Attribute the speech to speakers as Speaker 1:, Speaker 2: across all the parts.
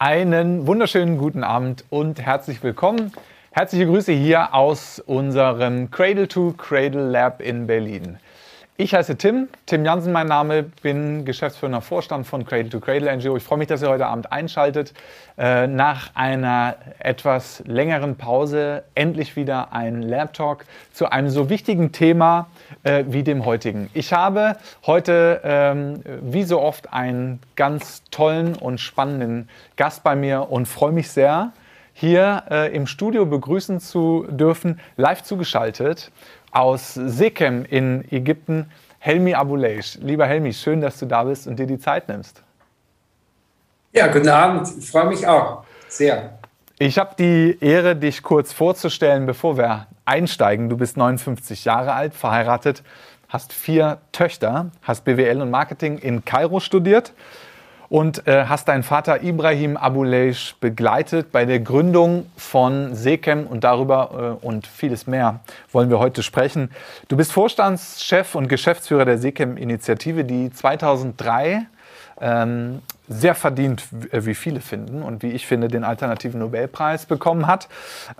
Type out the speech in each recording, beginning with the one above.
Speaker 1: Einen wunderschönen guten Abend und herzlich willkommen. Herzliche Grüße hier aus unserem Cradle to Cradle Lab in Berlin. Ich heiße Tim, Tim Jansen mein Name, bin geschäftsführender Vorstand von Cradle to Cradle NGO. Ich freue mich, dass ihr heute Abend einschaltet. Äh, nach einer etwas längeren Pause endlich wieder ein Lab Talk zu einem so wichtigen Thema äh, wie dem heutigen. Ich habe heute, ähm, wie so oft, einen ganz tollen und spannenden Gast bei mir und freue mich sehr, hier äh, im Studio begrüßen zu dürfen, live zugeschaltet aus Sekem in Ägypten, Helmi Abuleish. Lieber Helmi, schön, dass du da bist und dir die Zeit nimmst.
Speaker 2: Ja, guten Abend. Ich freue mich auch sehr.
Speaker 1: Ich habe die Ehre, dich kurz vorzustellen, bevor wir einsteigen. Du bist 59 Jahre alt, verheiratet, hast vier Töchter, hast BWL und Marketing in Kairo studiert und äh, hast deinen Vater Ibrahim Abuleish begleitet bei der Gründung von Sekem und darüber äh, und vieles mehr wollen wir heute sprechen. Du bist Vorstandschef und Geschäftsführer der Sekem-Initiative, die 2003 ähm, sehr verdient, äh, wie viele finden und wie ich finde, den alternativen Nobelpreis bekommen hat.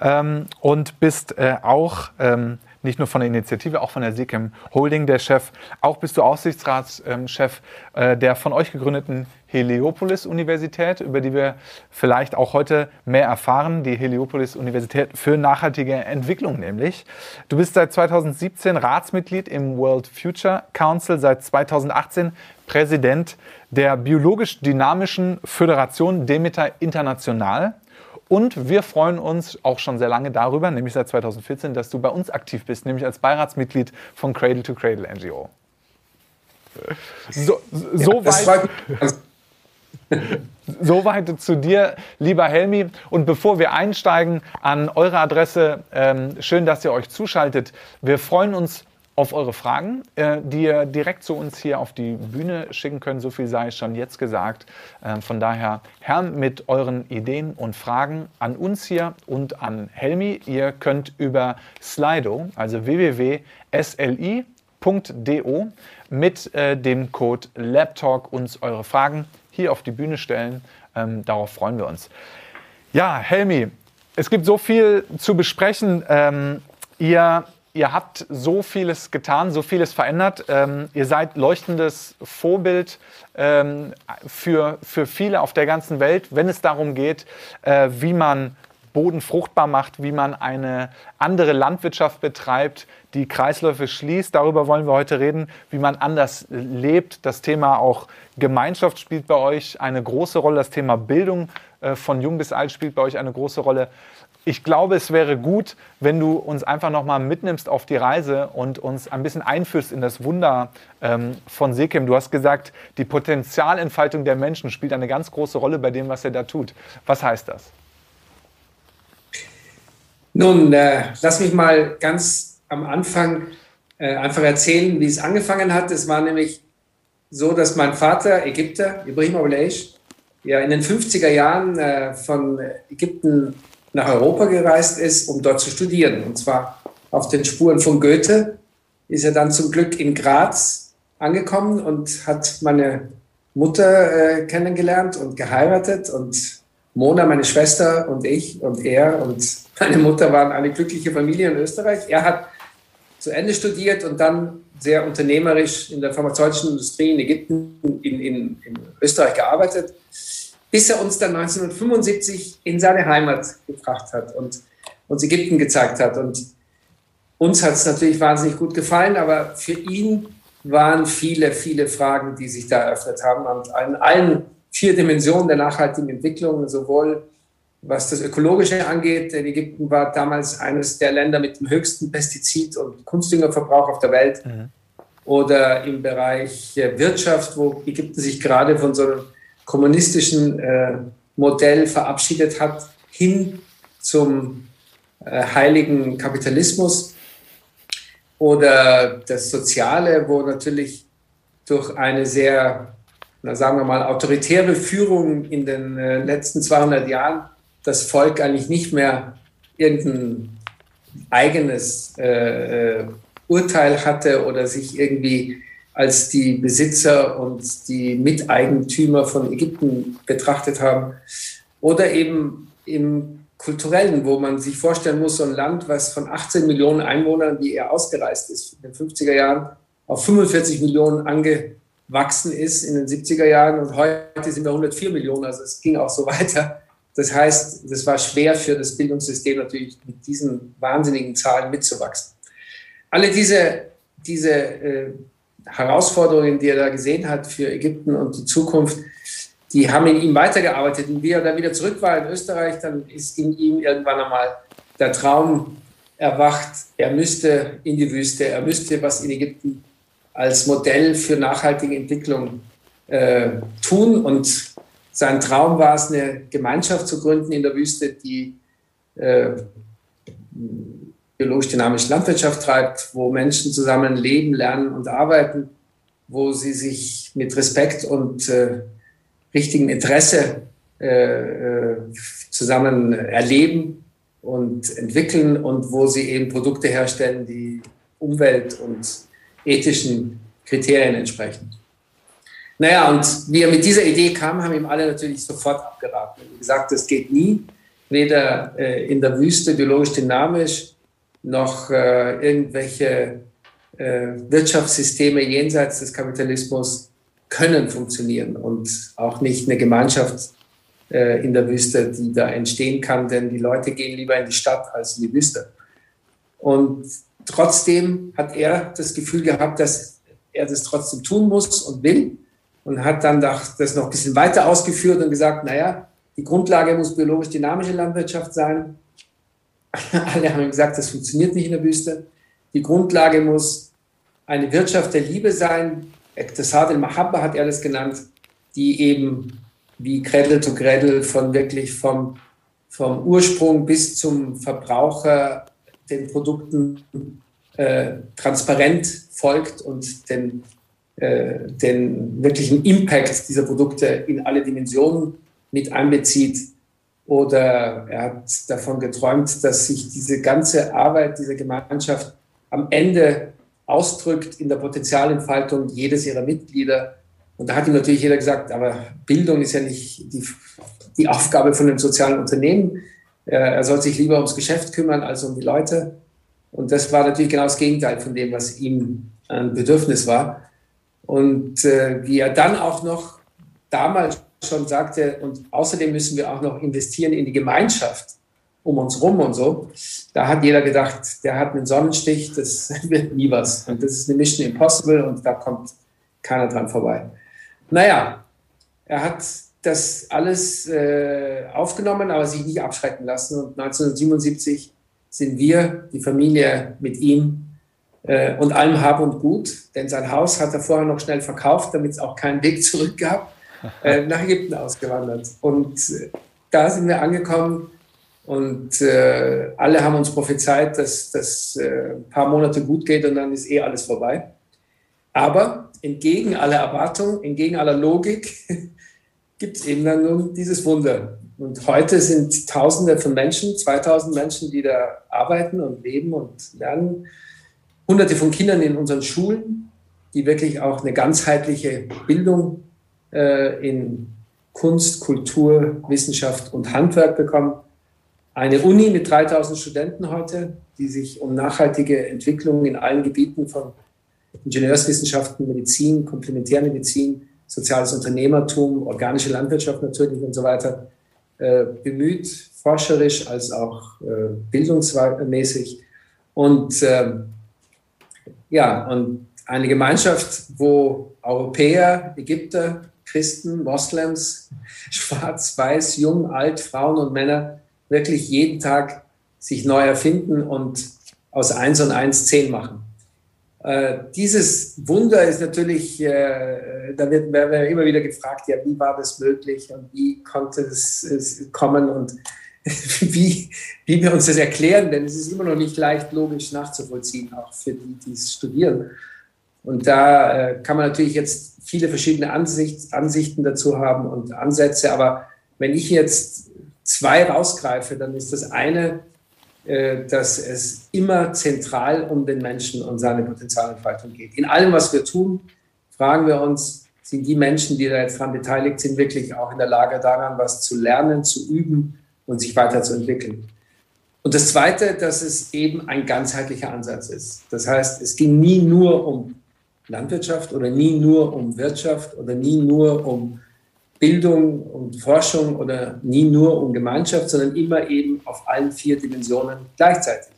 Speaker 1: Ähm, und bist äh, auch ähm, nicht nur von der Initiative, auch von der SECAM Holding der Chef. Auch bist du Aussichtsratschef äh, der von euch gegründeten Heliopolis-Universität, über die wir vielleicht auch heute mehr erfahren. Die Heliopolis-Universität für nachhaltige Entwicklung nämlich. Du bist seit 2017 Ratsmitglied im World Future Council, seit 2018 Präsident der biologisch dynamischen Föderation Demeter International. Und wir freuen uns auch schon sehr lange darüber, nämlich seit 2014, dass du bei uns aktiv bist, nämlich als Beiratsmitglied von Cradle to Cradle NGO. So, so ja, weit. Soweit zu dir, lieber Helmi. Und bevor wir einsteigen an eure Adresse, ähm, schön, dass ihr euch zuschaltet. Wir freuen uns auf eure Fragen, äh, die ihr direkt zu uns hier auf die Bühne schicken könnt. So viel sei schon jetzt gesagt. Äh, von daher, Herrn, mit euren Ideen und Fragen an uns hier und an Helmi. Ihr könnt über Slido, also www.sli.do, mit äh, dem Code LabTalk uns eure Fragen hier auf die Bühne stellen. Ähm, darauf freuen wir uns. Ja, Helmi, es gibt so viel zu besprechen. Ähm, ihr ihr habt so vieles getan, so vieles verändert. Ähm, ihr seid leuchtendes Vorbild ähm, für, für viele auf der ganzen Welt, wenn es darum geht, äh, wie man Boden fruchtbar macht, wie man eine andere Landwirtschaft betreibt, die Kreisläufe schließt. Darüber wollen wir heute reden, wie man anders lebt. Das Thema auch Gemeinschaft spielt bei euch eine große Rolle. Das Thema Bildung äh, von jung bis alt spielt bei euch eine große Rolle ich glaube, es wäre gut, wenn du uns einfach nochmal mitnimmst auf die Reise und uns ein bisschen einführst in das Wunder ähm, von Sekem. Du hast gesagt, die Potenzialentfaltung der Menschen spielt eine ganz große Rolle bei dem, was er da tut. Was heißt das?
Speaker 2: Nun, äh, lass mich mal ganz am Anfang äh, einfach erzählen, wie es angefangen hat. Es war nämlich so, dass mein Vater, Ägypter, Ibrahim Abuleish, ja in den 50er Jahren äh, von Ägypten nach Europa gereist ist, um dort zu studieren. Und zwar auf den Spuren von Goethe ist er dann zum Glück in Graz angekommen und hat meine Mutter äh, kennengelernt und geheiratet. Und Mona, meine Schwester und ich und er und meine Mutter waren eine glückliche Familie in Österreich. Er hat zu Ende studiert und dann sehr unternehmerisch in der pharmazeutischen Industrie in Ägypten, in, in, in Österreich gearbeitet bis er uns dann 1975 in seine Heimat gebracht hat und uns Ägypten gezeigt hat. Und uns hat es natürlich wahnsinnig gut gefallen, aber für ihn waren viele, viele Fragen, die sich da eröffnet haben. Und in allen vier Dimensionen der nachhaltigen Entwicklung, sowohl was das Ökologische angeht, denn Ägypten war damals eines der Länder mit dem höchsten Pestizid- und Kunstdüngerverbrauch auf der Welt, mhm. oder im Bereich Wirtschaft, wo Ägypten sich gerade von so einem kommunistischen äh, Modell verabschiedet hat, hin zum äh, heiligen Kapitalismus. Oder das Soziale, wo natürlich durch eine sehr, na, sagen wir mal, autoritäre Führung in den äh, letzten 200 Jahren das Volk eigentlich nicht mehr irgendein eigenes äh, äh, Urteil hatte oder sich irgendwie als die Besitzer und die Miteigentümer von Ägypten betrachtet haben. Oder eben im kulturellen, wo man sich vorstellen muss, so ein Land, was von 18 Millionen Einwohnern, wie er ausgereist ist, in den 50er Jahren auf 45 Millionen angewachsen ist in den 70er Jahren und heute sind wir 104 Millionen, also es ging auch so weiter. Das heißt, es war schwer für das Bildungssystem natürlich mit diesen wahnsinnigen Zahlen mitzuwachsen. Alle diese, diese äh, Herausforderungen, die er da gesehen hat für Ägypten und die Zukunft, die haben in ihm weitergearbeitet. Und wie er dann wieder zurück war in Österreich, dann ist in ihm irgendwann einmal der Traum erwacht, er müsste in die Wüste, er müsste was in Ägypten als Modell für nachhaltige Entwicklung äh, tun. Und sein Traum war es, eine Gemeinschaft zu gründen in der Wüste, die äh, biologisch-dynamische Landwirtschaft treibt, wo Menschen zusammen leben, lernen und arbeiten, wo sie sich mit Respekt und äh, richtigem Interesse äh, äh, zusammen erleben und entwickeln und wo sie eben Produkte herstellen, die Umwelt- und ethischen Kriterien entsprechen. Naja, und wie er mit dieser Idee kam, haben ihm alle natürlich sofort abgeraten. Wie gesagt, das geht nie, weder äh, in der Wüste biologisch dynamisch noch äh, irgendwelche äh, Wirtschaftssysteme jenseits des Kapitalismus können funktionieren und auch nicht eine Gemeinschaft äh, in der Wüste, die da entstehen kann, denn die Leute gehen lieber in die Stadt als in die Wüste. Und trotzdem hat er das Gefühl gehabt, dass er das trotzdem tun muss und will und hat dann das noch ein bisschen weiter ausgeführt und gesagt, naja, die Grundlage muss biologisch dynamische Landwirtschaft sein. Alle haben gesagt, das funktioniert nicht in der Wüste. Die Grundlage muss eine Wirtschaft der Liebe sein, Ektasad al-Mahabba hat er das genannt, die eben wie Gretel to Gretel von wirklich vom, vom Ursprung bis zum Verbraucher den Produkten äh, transparent folgt und den, äh, den wirklichen Impact dieser Produkte in alle Dimensionen mit einbezieht. Oder er hat davon geträumt, dass sich diese ganze Arbeit dieser Gemeinschaft am Ende ausdrückt in der Potenzialentfaltung jedes ihrer Mitglieder. Und da hat ihm natürlich jeder gesagt, aber Bildung ist ja nicht die, die Aufgabe von einem sozialen Unternehmen. Er soll sich lieber ums Geschäft kümmern als um die Leute. Und das war natürlich genau das Gegenteil von dem, was ihm ein Bedürfnis war. Und äh, wie er dann auch noch damals schon sagte, und außerdem müssen wir auch noch investieren in die Gemeinschaft um uns rum und so. Da hat jeder gedacht, der hat einen Sonnenstich, das wird nie was. Und das ist eine Mission Impossible und da kommt keiner dran vorbei. Naja, er hat das alles äh, aufgenommen, aber sich nicht abschrecken lassen. Und 1977 sind wir, die Familie, mit ihm äh, und allem Hab und Gut, denn sein Haus hat er vorher noch schnell verkauft, damit es auch keinen Weg zurück gab, äh, nach Ägypten ausgewandert. Und äh, da sind wir angekommen und äh, alle haben uns prophezeit, dass das äh, ein paar Monate gut geht und dann ist eh alles vorbei. Aber entgegen aller Erwartung, entgegen aller Logik, gibt es eben dann nun dieses Wunder. Und heute sind Tausende von Menschen, 2000 Menschen, die da arbeiten und leben und lernen. Hunderte von Kindern in unseren Schulen, die wirklich auch eine ganzheitliche Bildung in Kunst, Kultur, Wissenschaft und Handwerk bekommen eine Uni mit 3000 Studenten heute, die sich um nachhaltige Entwicklung in allen Gebieten von Ingenieurswissenschaften, Medizin, Komplementärmedizin, soziales Unternehmertum, organische Landwirtschaft natürlich und so weiter äh, bemüht, forscherisch als auch äh, bildungsmäßig. Und äh, ja, und eine Gemeinschaft, wo Europäer, Ägypter, Christen, Moslems, schwarz, weiß, jung, alt, Frauen und Männer wirklich jeden Tag sich neu erfinden und aus eins und eins zehn machen. Äh, dieses Wunder ist natürlich, äh, da wird, wir immer wieder gefragt, ja, wie war das möglich und wie konnte es, es kommen und wie, wie wir uns das erklären, denn es ist immer noch nicht leicht logisch nachzuvollziehen, auch für die, die es studieren. Und da äh, kann man natürlich jetzt viele verschiedene Ansicht, Ansichten dazu haben und Ansätze, aber wenn ich jetzt zwei rausgreife, dann ist das eine, äh, dass es immer zentral um den Menschen und seine Potenzialentfaltung geht. In allem, was wir tun, fragen wir uns, sind die Menschen, die da jetzt dran beteiligt sind, wirklich auch in der Lage daran, was zu lernen, zu üben und sich weiterzuentwickeln. Und das Zweite, dass es eben ein ganzheitlicher Ansatz ist. Das heißt, es ging nie nur um Landwirtschaft oder nie nur um Wirtschaft oder nie nur um Bildung und Forschung oder nie nur um Gemeinschaft, sondern immer eben auf allen vier Dimensionen gleichzeitig.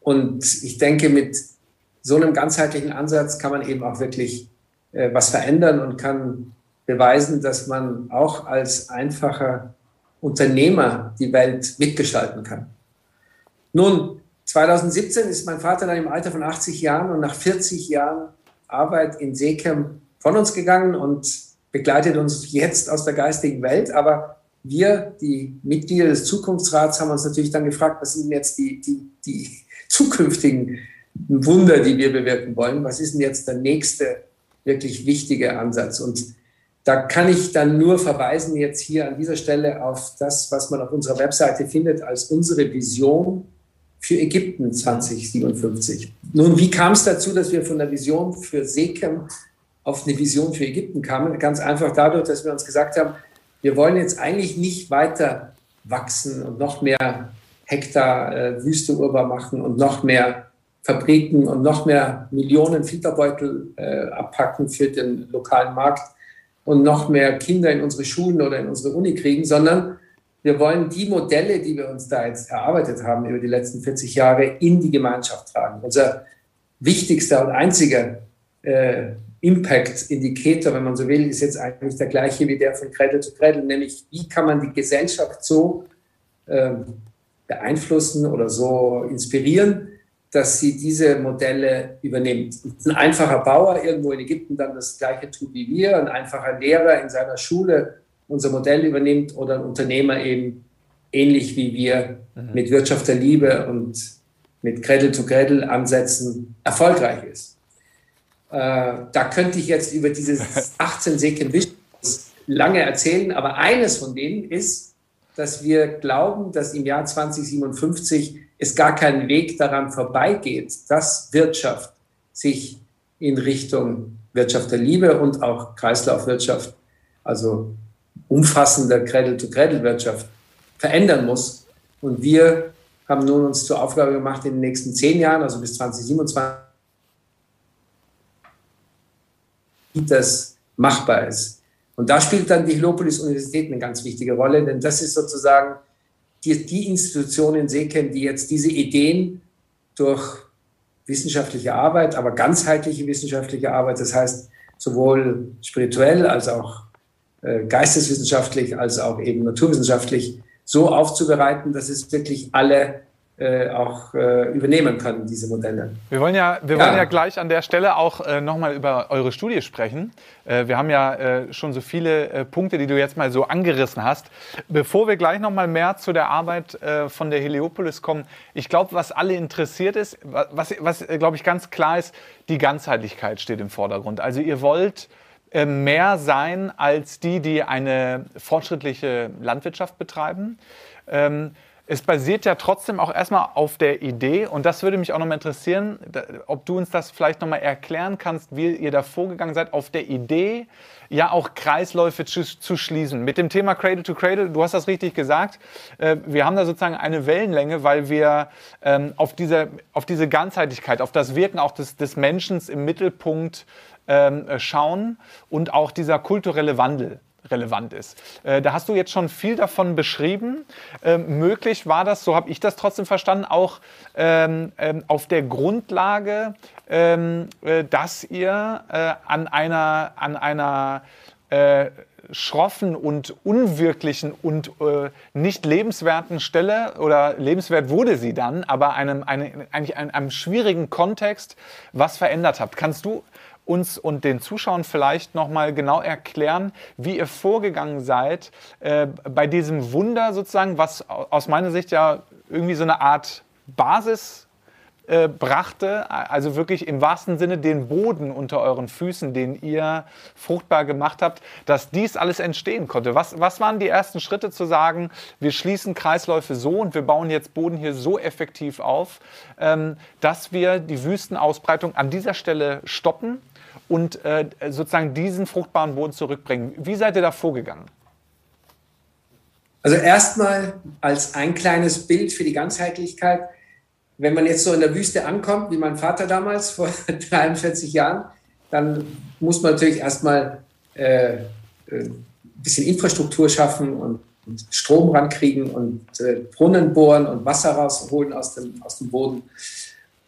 Speaker 2: Und ich denke, mit so einem ganzheitlichen Ansatz kann man eben auch wirklich äh, was verändern und kann beweisen, dass man auch als einfacher Unternehmer die Welt mitgestalten kann. Nun, 2017 ist mein Vater dann im Alter von 80 Jahren und nach 40 Jahren Arbeit in Seekem von uns gegangen und begleitet uns jetzt aus der geistigen Welt. Aber wir, die Mitglieder des Zukunftsrats, haben uns natürlich dann gefragt, was sind jetzt die, die, die zukünftigen Wunder, die wir bewirken wollen? Was ist denn jetzt der nächste wirklich wichtige Ansatz? Und da kann ich dann nur verweisen jetzt hier an dieser Stelle auf das, was man auf unserer Webseite findet als unsere Vision für Ägypten 2057. Nun, wie kam es dazu, dass wir von der Vision für Sekem auf eine Vision für Ägypten kamen? Ganz einfach dadurch, dass wir uns gesagt haben, wir wollen jetzt eigentlich nicht weiter wachsen und noch mehr Hektar äh, Wüste urbar machen und noch mehr Fabriken und noch mehr Millionen Filterbeutel äh, abpacken für den lokalen Markt und noch mehr Kinder in unsere Schulen oder in unsere Uni kriegen, sondern wir wollen die Modelle, die wir uns da jetzt erarbeitet haben über die letzten 40 Jahre, in die Gemeinschaft tragen. Unser wichtigster und einziger äh, Impact-Indikator, wenn man so will, ist jetzt eigentlich der gleiche wie der von Cradle to Cradle, nämlich wie kann man die Gesellschaft so äh, beeinflussen oder so inspirieren, dass sie diese Modelle übernimmt. Ein einfacher Bauer irgendwo in Ägypten dann das Gleiche tut wie wir, ein einfacher Lehrer in seiner Schule unser Modell übernimmt oder ein Unternehmer eben ähnlich wie wir mhm. mit Wirtschaft der Liebe und mit Cradle-to-Cradle-Ansätzen erfolgreich ist. Äh, da könnte ich jetzt über dieses 18 Seken lange erzählen, aber eines von denen ist, dass wir glauben, dass im Jahr 2057 es gar keinen Weg daran vorbeigeht, dass Wirtschaft sich in Richtung Wirtschaft der Liebe und auch Kreislaufwirtschaft, also umfassender Cradle-to-Cradle-Wirtschaft verändern muss. Und wir haben nun uns zur Aufgabe gemacht, in den nächsten zehn Jahren, also bis 2027, das machbar ist. Und da spielt dann die Helopolis Universität eine ganz wichtige Rolle, denn das ist sozusagen die, die Institution in Seekem, die jetzt diese Ideen durch wissenschaftliche Arbeit, aber ganzheitliche wissenschaftliche Arbeit, das heißt sowohl spirituell als auch geisteswissenschaftlich als auch eben naturwissenschaftlich so aufzubereiten, dass es wirklich alle äh, auch äh, übernehmen können, diese Modelle.
Speaker 1: Wir wollen ja, wir ja. wollen ja gleich an der Stelle auch äh, nochmal über eure Studie sprechen. Äh, wir haben ja äh, schon so viele äh, Punkte, die du jetzt mal so angerissen hast. Bevor wir gleich nochmal mehr zu der Arbeit äh, von der Heliopolis kommen, ich glaube, was alle interessiert ist, was, was glaube ich ganz klar ist, die Ganzheitlichkeit steht im Vordergrund. Also ihr wollt mehr sein als die, die eine fortschrittliche Landwirtschaft betreiben. Ähm, es basiert ja trotzdem auch erstmal auf der Idee, und das würde mich auch nochmal interessieren, ob du uns das vielleicht nochmal erklären kannst, wie ihr da vorgegangen seid, auf der Idee, ja auch Kreisläufe zu, zu schließen. Mit dem Thema Cradle to Cradle, du hast das richtig gesagt, äh, wir haben da sozusagen eine Wellenlänge, weil wir ähm, auf, diese, auf diese Ganzheitlichkeit, auf das Wirken auch des, des Menschen im Mittelpunkt ähm, schauen und auch dieser kulturelle Wandel relevant ist. Äh, da hast du jetzt schon viel davon beschrieben. Ähm, möglich war das, so habe ich das trotzdem verstanden, auch ähm, ähm, auf der Grundlage, ähm, äh, dass ihr äh, an einer, an einer äh, schroffen und unwirklichen und äh, nicht lebenswerten Stelle oder lebenswert wurde sie dann, aber einem, einem, eigentlich einem, einem schwierigen Kontext was verändert habt. Kannst du uns und den Zuschauern vielleicht nochmal genau erklären, wie ihr vorgegangen seid äh, bei diesem Wunder sozusagen, was aus meiner Sicht ja irgendwie so eine Art Basis äh, brachte, also wirklich im wahrsten Sinne den Boden unter euren Füßen, den ihr fruchtbar gemacht habt, dass dies alles entstehen konnte. Was, was waren die ersten Schritte zu sagen, wir schließen Kreisläufe so und wir bauen jetzt Boden hier so effektiv auf, ähm, dass wir die Wüstenausbreitung an dieser Stelle stoppen und äh, sozusagen diesen fruchtbaren Boden zurückbringen. Wie seid ihr da vorgegangen?
Speaker 2: Also erstmal als ein kleines Bild für die Ganzheitlichkeit. Wenn man jetzt so in der Wüste ankommt, wie mein Vater damals vor 43 Jahren, dann muss man natürlich erstmal äh, ein äh, bisschen Infrastruktur schaffen und, Strom rankriegen und äh, Brunnen bohren und Wasser rausholen aus dem, aus dem Boden,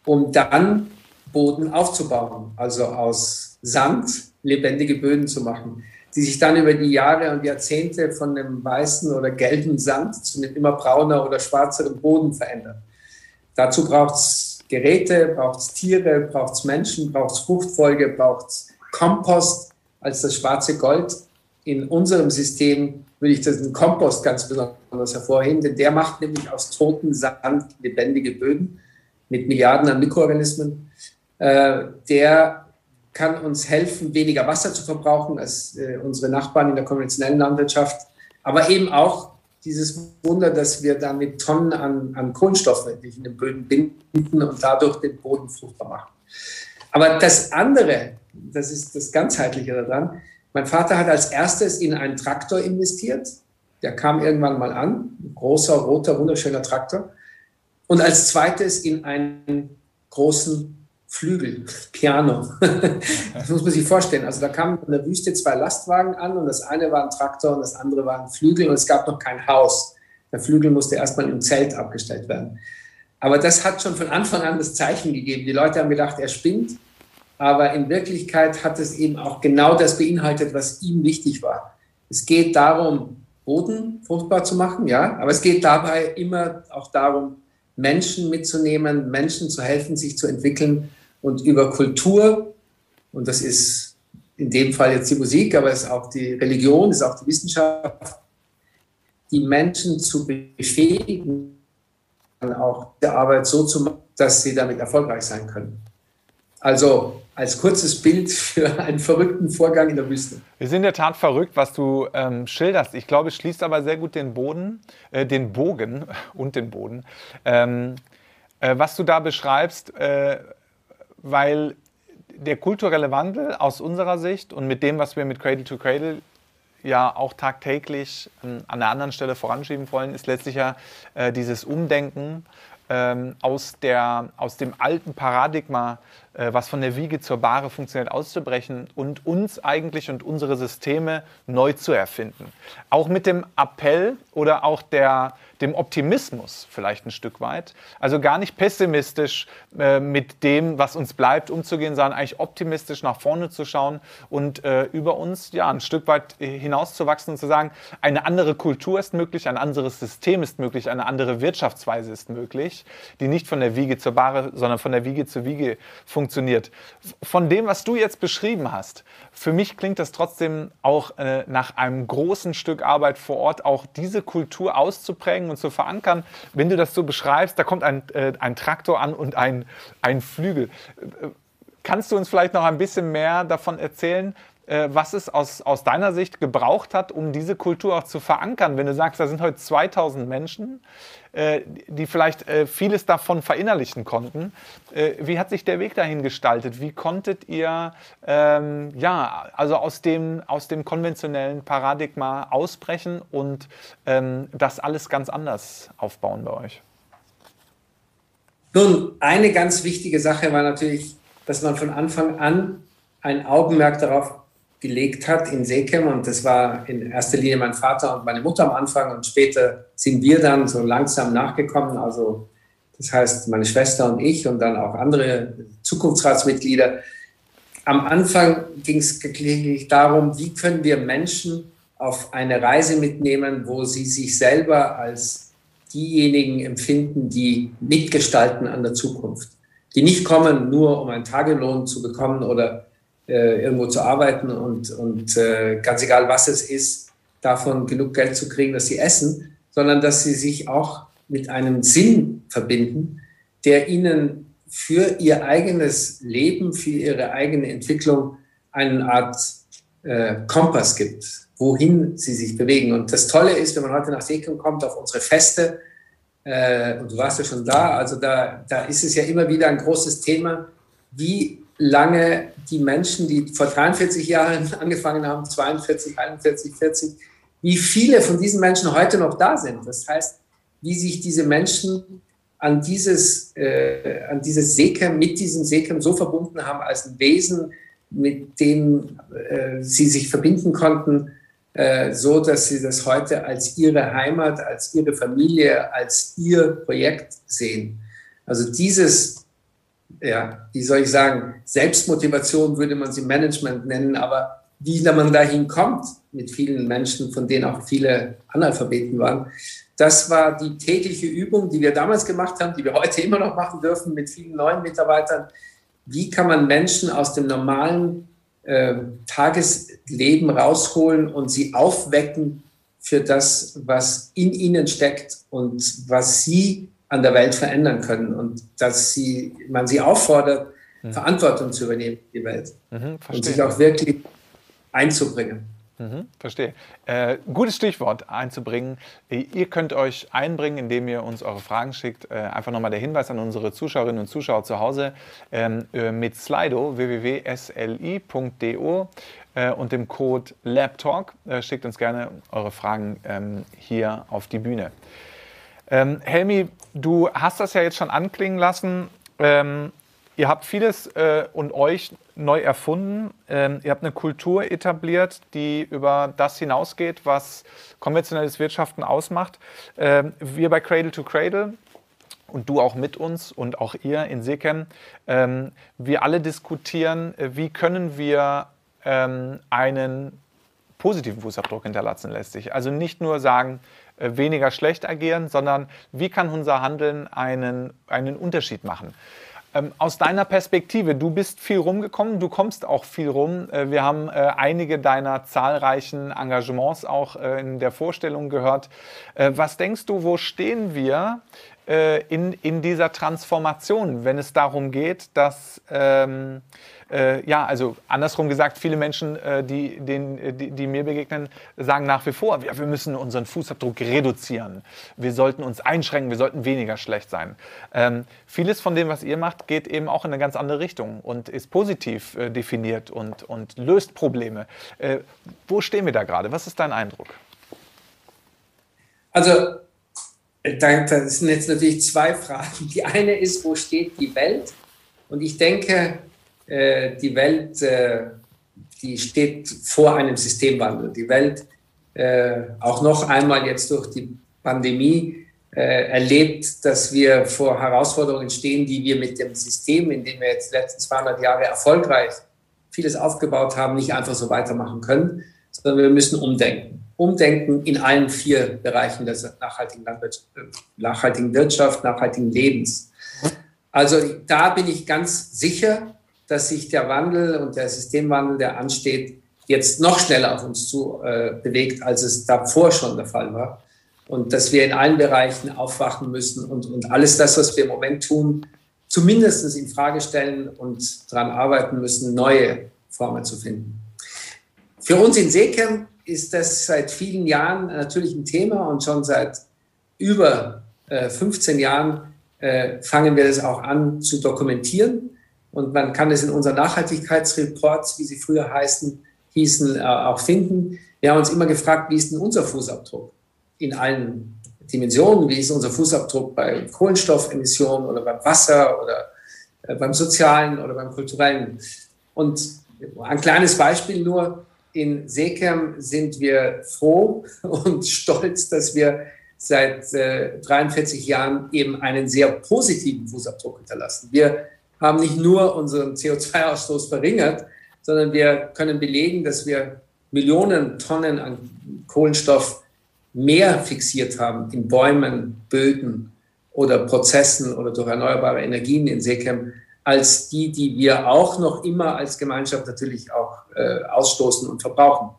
Speaker 2: um dann Boden aufzubauen, also aus Sand lebendige Böden zu machen, die sich dann über die Jahre und Jahrzehnte von einem weißen oder gelben Sand zu einem immer brauner oder schwarzeren Boden verändern. Dazu braucht es Geräte, braucht es Tiere, braucht es Menschen, braucht es Fruchtfolge, braucht es Kompost als das schwarze Gold. In unserem System würde ich den Kompost ganz besonders hervorheben, denn der macht nämlich aus toten Sand lebendige Böden mit Milliarden an Mikroorganismen. Äh, der kann uns helfen, weniger Wasser zu verbrauchen als äh, unsere Nachbarn in der konventionellen Landwirtschaft, aber eben auch dieses Wunder, dass wir damit Tonnen an, an Kohlenstoffe in den Böden binden und dadurch den Boden fruchtbar machen. Aber das andere, das ist das Ganzheitliche daran, mein Vater hat als erstes in einen Traktor investiert. Der kam irgendwann mal an, ein großer, roter, wunderschöner Traktor. Und als zweites in einen großen Flügel, Piano. das muss man sich vorstellen. Also da kamen in der Wüste zwei Lastwagen an und das eine war ein Traktor und das andere war ein Flügel und es gab noch kein Haus. Der Flügel musste erstmal im Zelt abgestellt werden. Aber das hat schon von Anfang an das Zeichen gegeben. Die Leute haben gedacht, er spinnt. Aber in Wirklichkeit hat es eben auch genau das beinhaltet, was ihm wichtig war. Es geht darum, Boden fruchtbar zu machen, ja, aber es geht dabei immer auch darum, Menschen mitzunehmen, Menschen zu helfen, sich zu entwickeln und über Kultur, und das ist in dem Fall jetzt die Musik, aber es ist auch die Religion, es ist auch die Wissenschaft, die Menschen zu befähigen, auch die Arbeit so zu machen, dass sie damit erfolgreich sein können. Also als kurzes Bild für einen verrückten Vorgang in der Wüste.
Speaker 1: Wir sind in der Tat verrückt, was du ähm, schilderst. Ich glaube, es schließt aber sehr gut den Boden, äh, den Bogen und den Boden, ähm, äh, was du da beschreibst, äh, weil der kulturelle Wandel aus unserer Sicht und mit dem, was wir mit Cradle to Cradle ja auch tagtäglich ähm, an einer anderen Stelle voranschieben wollen, ist letztlich ja äh, dieses Umdenken ähm, aus, der, aus dem alten Paradigma was von der Wiege zur Bahre funktioniert, auszubrechen und uns eigentlich und unsere Systeme neu zu erfinden. Auch mit dem Appell oder auch der, dem Optimismus vielleicht ein Stück weit. Also gar nicht pessimistisch äh, mit dem, was uns bleibt, umzugehen, sondern eigentlich optimistisch nach vorne zu schauen und äh, über uns ja ein Stück weit hinauszuwachsen und zu sagen, eine andere Kultur ist möglich, ein anderes System ist möglich, eine andere Wirtschaftsweise ist möglich, die nicht von der Wiege zur Bahre, sondern von der Wiege zur Wiege funktioniert. Von dem, was du jetzt beschrieben hast, für mich klingt das trotzdem auch äh, nach einem großen Stück Arbeit vor Ort, auch diese Kultur auszuprägen und zu verankern. Wenn du das so beschreibst, da kommt ein, äh, ein Traktor an und ein, ein Flügel. Äh, kannst du uns vielleicht noch ein bisschen mehr davon erzählen, äh, was es aus, aus deiner Sicht gebraucht hat, um diese Kultur auch zu verankern? Wenn du sagst, da sind heute 2000 Menschen, äh, die vielleicht äh, vieles davon verinnerlichen konnten. Äh, wie hat sich der Weg dahin gestaltet? Wie konntet ihr ähm, ja, also aus dem, aus dem konventionellen Paradigma ausbrechen und ähm, das alles ganz anders aufbauen bei euch?
Speaker 2: Nun, eine ganz wichtige Sache war natürlich, dass man von Anfang an ein Augenmerk darauf gelegt hat in Seekem. Und das war in erster Linie mein Vater und meine Mutter am Anfang. Und später sind wir dann so langsam nachgekommen, also das heißt meine Schwester und ich und dann auch andere Zukunftsratsmitglieder. Am Anfang ging es darum, wie können wir Menschen auf eine Reise mitnehmen, wo sie sich selber als diejenigen empfinden, die mitgestalten an der Zukunft, die nicht kommen, nur um einen Tagelohn zu bekommen oder äh, irgendwo zu arbeiten und, und äh, ganz egal, was es ist, davon genug Geld zu kriegen, dass sie essen, sondern dass sie sich auch mit einem Sinn verbinden, der ihnen für ihr eigenes Leben, für ihre eigene Entwicklung eine Art äh, Kompass gibt, wohin sie sich bewegen. Und das Tolle ist, wenn man heute nach Sekum kommt, auf unsere Feste, äh, und du warst ja schon da, also da, da ist es ja immer wieder ein großes Thema, wie lange die Menschen, die vor 43 Jahren angefangen haben, 42, 41, 40, wie viele von diesen Menschen heute noch da sind. Das heißt, wie sich diese Menschen an dieses, äh, an dieses Sekem, mit diesem Sekem so verbunden haben als ein Wesen, mit dem äh, sie sich verbinden konnten, äh, so dass sie das heute als ihre Heimat, als ihre Familie, als ihr Projekt sehen. Also dieses, ja, wie soll ich sagen, Selbstmotivation würde man sie Management nennen, aber wie man dahin kommt mit vielen Menschen, von denen auch viele Analphabeten waren, das war die tägliche Übung, die wir damals gemacht haben, die wir heute immer noch machen dürfen mit vielen neuen Mitarbeitern. Wie kann man Menschen aus dem normalen äh, Tagesleben rausholen und sie aufwecken für das, was in ihnen steckt und was sie an der Welt verändern können und dass sie, man sie auffordert, mhm. Verantwortung zu übernehmen für die Welt mhm, und sich auch wirklich einzubringen.
Speaker 1: Mhm, verstehe. Äh, gutes Stichwort einzubringen. Ihr könnt euch einbringen, indem ihr uns eure Fragen schickt. Äh, einfach nochmal der Hinweis an unsere Zuschauerinnen und Zuschauer zu Hause ähm, äh, mit Slido www.sli.do äh, und dem Code LabTalk. Äh, schickt uns gerne eure Fragen ähm, hier auf die Bühne. Ähm, Helmi, du hast das ja jetzt schon anklingen lassen. Ähm, Ihr habt vieles äh, und euch neu erfunden. Ähm, ihr habt eine Kultur etabliert, die über das hinausgeht, was konventionelles Wirtschaften ausmacht. Ähm, wir bei Cradle to Cradle und du auch mit uns und auch ihr in Sekem, ähm, wir alle diskutieren, äh, wie können wir ähm, einen positiven Fußabdruck hinterlassen letztlich. Also nicht nur sagen, weniger schlecht agieren, sondern wie kann unser Handeln einen, einen Unterschied machen. Ähm, aus deiner Perspektive, du bist viel rumgekommen, du kommst auch viel rum. Äh, wir haben äh, einige deiner zahlreichen Engagements auch äh, in der Vorstellung gehört. was denkst du, wo stehen wir in, in dieser Transformation, wenn es darum geht, dass ähm, äh, ja, also andersrum gesagt, viele Menschen, äh, die, den, äh, die, die, mir begegnen, sagen nach wie vor, ja, wir müssen unseren Fußabdruck reduzieren. Wir sollten uns einschränken, wir sollten weniger schlecht sein. Ähm, vieles von dem, was ihr macht, geht eben auch in eine ganz andere Richtung und ist positiv äh, definiert und, und löst Probleme. Äh, wo stehen wir da gerade? Was ist dein Eindruck?
Speaker 2: Also, das sind jetzt natürlich zwei Fragen. Die eine ist, wo steht die Welt? Und ich denke, äh, die Welt, äh, die steht vor einem Systemwandel. Die Welt, äh, auch noch einmal jetzt durch die Pandemie, erlebt, dass wir vor Herausforderungen stehen, die wir mit dem System, in dem wir jetzt die letzten 200 Jahre erfolgreich vieles aufgebaut haben, nicht einfach so weitermachen können, sondern wir müssen umdenken. Umdenken in allen vier Bereichen der nachhaltigen, nachhaltigen Wirtschaft, nachhaltigen Lebens. Also da bin ich ganz sicher, dass sich der Wandel und der Systemwandel, der ansteht, jetzt noch schneller auf uns zu äh, bewegt, als es davor schon der Fall war. Und dass wir in allen Bereichen aufwachen müssen und, und alles das, was wir im Moment tun, zumindest in Frage stellen und daran arbeiten müssen, neue Formen zu finden. Für uns in Seekem ist das seit vielen Jahren natürlich ein Thema und schon seit über äh, 15 Jahren äh, fangen wir das auch an zu dokumentieren. Und man kann es in unseren Nachhaltigkeitsreports, wie sie früher heißen, hießen, äh, auch finden. Wir haben uns immer gefragt, wie ist denn unser Fußabdruck in allen Dimensionen? Wie ist unser Fußabdruck bei Kohlenstoffemissionen oder beim Wasser oder äh, beim sozialen oder beim kulturellen? Und ein kleines Beispiel nur. In Seekem sind wir froh und stolz, dass wir seit äh, 43 Jahren eben einen sehr positiven Fußabdruck hinterlassen. Wir haben nicht nur unseren CO2-Ausstoß verringert, sondern wir können belegen, dass wir Millionen Tonnen an Kohlenstoff mehr fixiert haben in Bäumen, Böden oder Prozessen oder durch erneuerbare Energien in Seekem, als die, die wir auch noch immer als Gemeinschaft natürlich auch äh, ausstoßen und verbrauchen.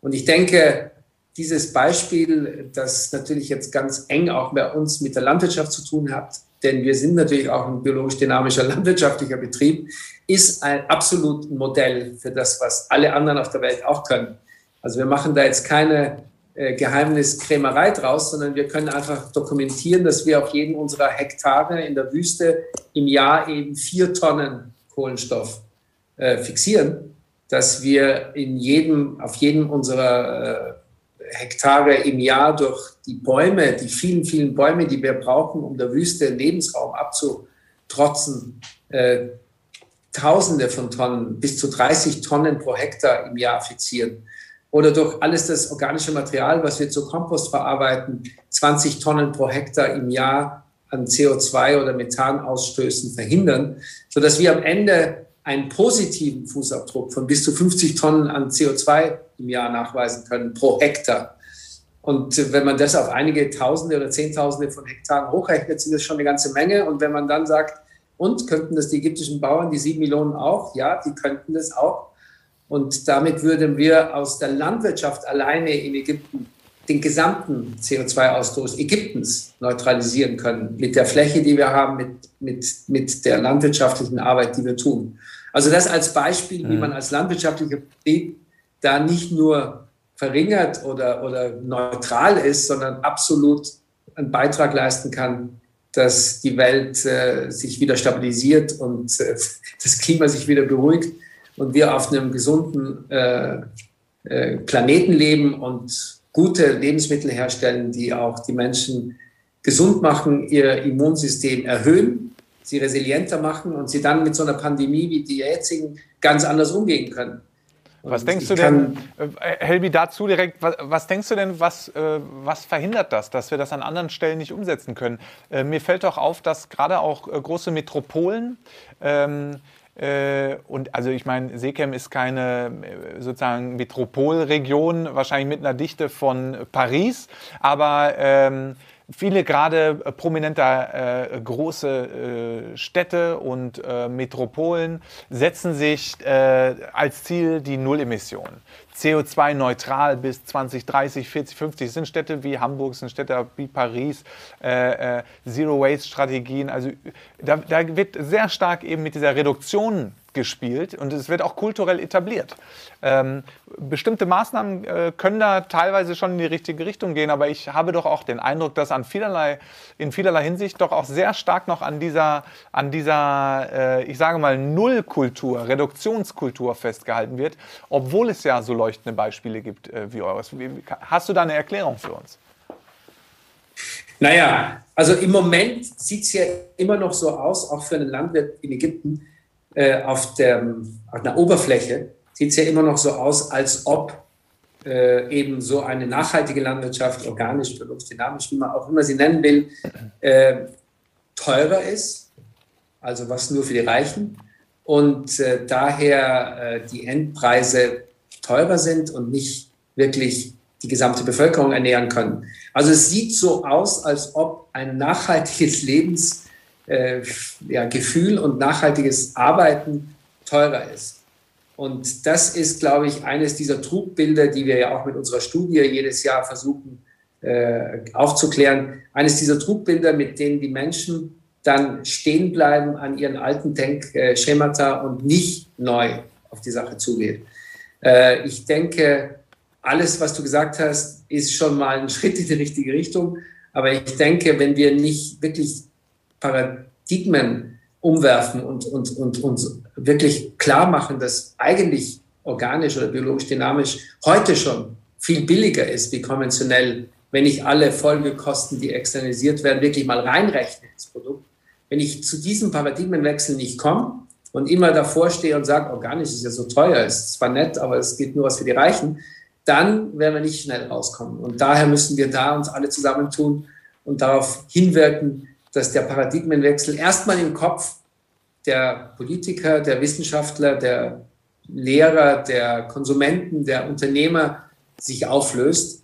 Speaker 2: Und ich denke, dieses Beispiel, das natürlich jetzt ganz eng auch bei uns mit der Landwirtschaft zu tun hat, denn wir sind natürlich auch ein biologisch dynamischer landwirtschaftlicher Betrieb, ist ein absolut Modell für das, was alle anderen auf der Welt auch können. Also wir machen da jetzt keine äh, Geheimniskrämerei draus, sondern wir können einfach dokumentieren, dass wir auf jedem unserer Hektare in der Wüste im Jahr eben vier Tonnen Kohlenstoff äh, fixieren, dass wir in jedem, auf jedem unserer äh, Hektare im Jahr durch die Bäume, die vielen, vielen Bäume, die wir brauchen, um der Wüste Lebensraum abzutrotzen, äh, Tausende von Tonnen, bis zu 30 Tonnen pro Hektar im Jahr fixieren. Oder durch alles das organische Material, was wir zu Kompost verarbeiten, 20 Tonnen pro Hektar im Jahr an CO2 oder Methanausstößen verhindern, sodass wir am Ende einen positiven Fußabdruck von bis zu 50 Tonnen an CO2 im Jahr nachweisen können pro Hektar. Und wenn man das auf einige Tausende oder Zehntausende von Hektaren hochrechnet, sind das schon eine ganze Menge. Und wenn man dann sagt, und könnten das die ägyptischen Bauern, die sieben Millionen auch? Ja, die könnten das auch. Und damit würden wir aus der Landwirtschaft alleine in Ägypten den gesamten CO2-Ausstoß Ägyptens neutralisieren können, mit der Fläche, die wir haben, mit, mit, mit der landwirtschaftlichen Arbeit, die wir tun. Also das als Beispiel, wie mhm. man als landwirtschaftlicher Betrieb da nicht nur verringert oder, oder neutral ist, sondern absolut einen Beitrag leisten kann, dass die Welt äh, sich wieder stabilisiert und äh, das Klima sich wieder beruhigt und wir auf einem gesunden äh, äh Planeten leben und gute Lebensmittel herstellen, die auch die Menschen gesund machen, ihr Immunsystem erhöhen, sie resilienter machen und sie dann mit so einer Pandemie wie die jetzigen ganz anders umgehen können.
Speaker 1: Was denkst du denn, äh, Helbi, dazu direkt, was, was, denkst du denn, was, äh, was verhindert das, dass wir das an anderen Stellen nicht umsetzen können? Äh, mir fällt auch auf, dass gerade auch äh, große Metropolen ähm, äh, und also ich meine, Seekem ist keine äh, sozusagen Metropolregion, wahrscheinlich mit einer Dichte von Paris, aber ähm, viele gerade äh, prominenter äh, große äh, Städte und äh, Metropolen setzen sich äh, als Ziel die Nullemission. CO2-neutral bis 2030, 40, 50. Es sind Städte wie Hamburg, sind Städte wie Paris, äh, Zero-Waste-Strategien. Also da, da wird sehr stark eben mit dieser Reduktion gespielt und es wird auch kulturell etabliert. Ähm, bestimmte Maßnahmen äh, können da teilweise schon in die richtige Richtung gehen, aber ich habe doch auch den Eindruck, dass an vielerlei, in vielerlei Hinsicht doch auch sehr stark noch an dieser, an dieser äh, ich sage mal, Nullkultur, Reduktionskultur festgehalten wird, obwohl es ja so leuchtende Beispiele gibt äh, wie eures. Hast du da eine Erklärung für uns?
Speaker 2: Naja, also im Moment sieht es ja immer noch so aus, auch für einen Landwirt in Ägypten, äh, auf, der, auf der Oberfläche sieht es ja immer noch so aus, als ob äh, eben so eine nachhaltige Landwirtschaft, organisch, biologisch-dynamisch, wie man auch immer sie nennen will, äh, teurer ist, also was nur für die Reichen, und äh, daher äh, die Endpreise teurer sind und nicht wirklich die gesamte Bevölkerung ernähren können. Also es sieht so aus, als ob ein nachhaltiges Lebens äh, ja, Gefühl und nachhaltiges Arbeiten teurer ist. Und das ist, glaube ich, eines dieser Trugbilder, die wir ja auch mit unserer Studie jedes Jahr versuchen äh, aufzuklären. Eines dieser Trugbilder, mit denen die Menschen dann stehen bleiben an ihren alten Denkschemata und nicht neu auf die Sache zugehen. Äh, ich denke, alles, was du gesagt hast, ist schon mal ein Schritt in die richtige Richtung. Aber ich denke, wenn wir nicht wirklich Paradigmen umwerfen und, und, und, und wirklich klar machen, dass eigentlich organisch oder biologisch dynamisch heute schon viel billiger ist wie konventionell, wenn ich alle Folgekosten, die externalisiert werden, wirklich mal reinrechne ins Produkt. Wenn ich zu diesem Paradigmenwechsel nicht komme und immer davor stehe und sage, organisch ist ja so teuer, ist zwar nett, aber es geht nur was für die Reichen, dann werden wir nicht schnell rauskommen. Und daher müssen wir da uns alle zusammentun und darauf hinwirken, dass der Paradigmenwechsel erstmal im Kopf der Politiker, der Wissenschaftler, der Lehrer, der Konsumenten, der Unternehmer sich auflöst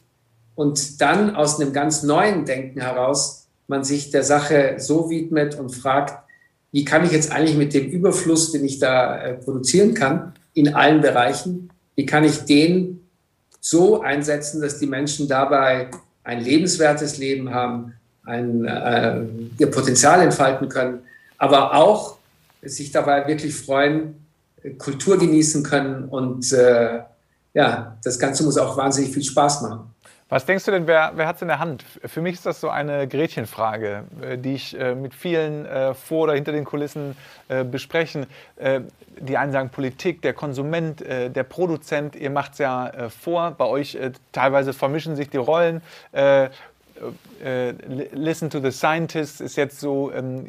Speaker 2: und dann aus einem ganz neuen Denken heraus man sich der Sache so widmet und fragt, wie kann ich jetzt eigentlich mit dem Überfluss, den ich da äh, produzieren kann, in allen Bereichen, wie kann ich den so einsetzen, dass die Menschen dabei ein lebenswertes Leben haben, ein, äh, ihr Potenzial entfalten können, aber auch sich dabei wirklich freuen, Kultur genießen können und äh, ja, das Ganze muss auch wahnsinnig viel Spaß machen.
Speaker 1: Was denkst du denn, wer, wer hat es in der Hand? Für mich ist das so eine Gretchenfrage, äh, die ich äh, mit vielen äh, vor oder hinter den Kulissen besprechen. Die einen sagen Politik, der Konsument, der Produzent, ihr macht es ja vor. Bei euch teilweise vermischen sich die Rollen. Listen to the Scientists ist jetzt so ähm,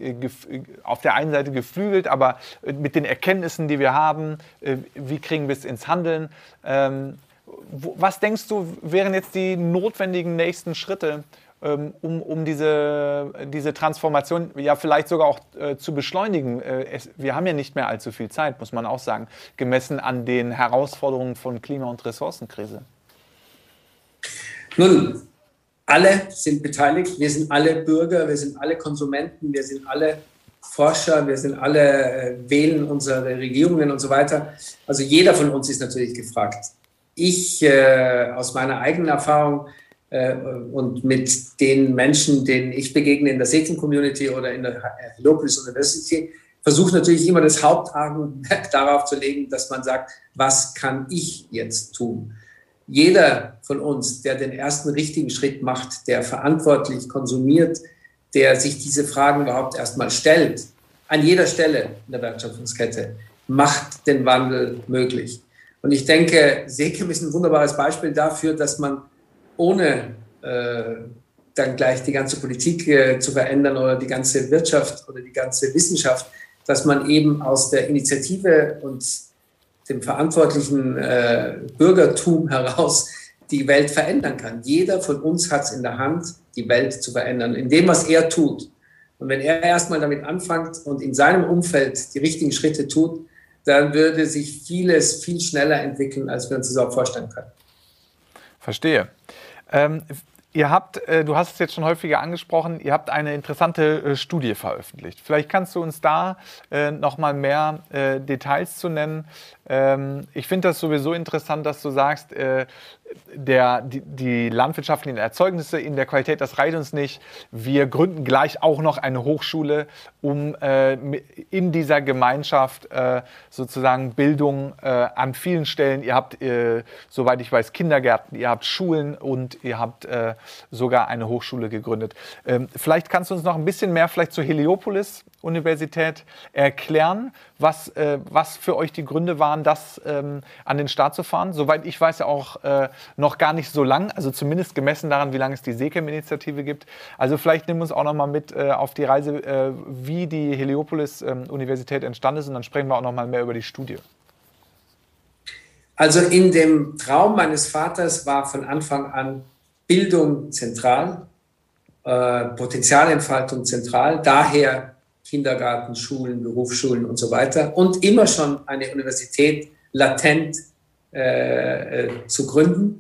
Speaker 1: auf der einen Seite geflügelt, aber mit den Erkenntnissen, die wir haben, wie kriegen wir es ins Handeln? Ähm, was denkst du, wären jetzt die notwendigen nächsten Schritte, ähm, um, um diese, diese Transformation ja vielleicht sogar auch äh, zu beschleunigen? Äh, es, wir haben ja nicht mehr allzu viel Zeit, muss man auch sagen, gemessen an den Herausforderungen von Klima- und Ressourcenkrise.
Speaker 2: Nun, alle sind beteiligt, wir sind alle Bürger, wir sind alle Konsumenten, wir sind alle Forscher, wir sind alle äh, wählen unsere Regierungen und so weiter. Also jeder von uns ist natürlich gefragt ich äh, aus meiner eigenen Erfahrung äh, und mit den Menschen, denen ich begegne in der Satan-Community oder in der Heliopolis University, versuche natürlich immer das Hauptargument darauf zu legen, dass man sagt, was kann ich jetzt tun? Jeder von uns, der den ersten richtigen Schritt macht, der verantwortlich konsumiert, der sich diese Fragen überhaupt erstmal stellt, an jeder Stelle in der Wertschöpfungskette, macht den Wandel möglich. Und ich denke, Sekem ist ein wunderbares Beispiel dafür, dass man ohne äh, dann gleich die ganze Politik äh, zu verändern oder die ganze Wirtschaft oder die ganze Wissenschaft, dass man eben aus der Initiative und dem verantwortlichen äh, Bürgertum heraus die Welt verändern kann. Jeder von uns hat es in der Hand, die Welt zu verändern, in dem, was er tut. Und wenn er erstmal damit anfängt und in seinem Umfeld die richtigen Schritte tut, dann würde sich vieles viel schneller entwickeln, als wir uns das auch vorstellen können.
Speaker 1: Verstehe. Ähm, ihr habt, äh, du hast es jetzt schon häufiger angesprochen, ihr habt eine interessante äh, Studie veröffentlicht. Vielleicht kannst du uns da äh, noch mal mehr äh, Details zu nennen. Ähm, ich finde das sowieso interessant, dass du sagst, äh, der, die, die, landwirtschaftlichen Erzeugnisse in der Qualität, das reicht uns nicht. Wir gründen gleich auch noch eine Hochschule, um äh, in dieser Gemeinschaft äh, sozusagen Bildung äh, an vielen Stellen, ihr habt, äh, soweit ich weiß, Kindergärten, ihr habt Schulen und ihr habt äh, sogar eine Hochschule gegründet. Ähm, vielleicht kannst du uns noch ein bisschen mehr vielleicht zur Heliopolis Universität erklären, was, was für euch die Gründe waren, das ähm, an den Start zu fahren. Soweit ich weiß, ja auch äh, noch gar nicht so lang, also zumindest gemessen daran, wie lange es die SECAM-Initiative gibt. Also vielleicht nimm uns auch noch mal mit äh, auf die Reise, äh, wie die Heliopolis-Universität ähm, entstanden ist und dann sprechen wir auch noch mal mehr über die Studie.
Speaker 2: Also in dem Traum meines Vaters war von Anfang an Bildung zentral, äh, Potenzialentfaltung zentral. Daher Kindergarten, Schulen, Berufsschulen und so weiter und immer schon eine Universität latent äh, äh zu gründen.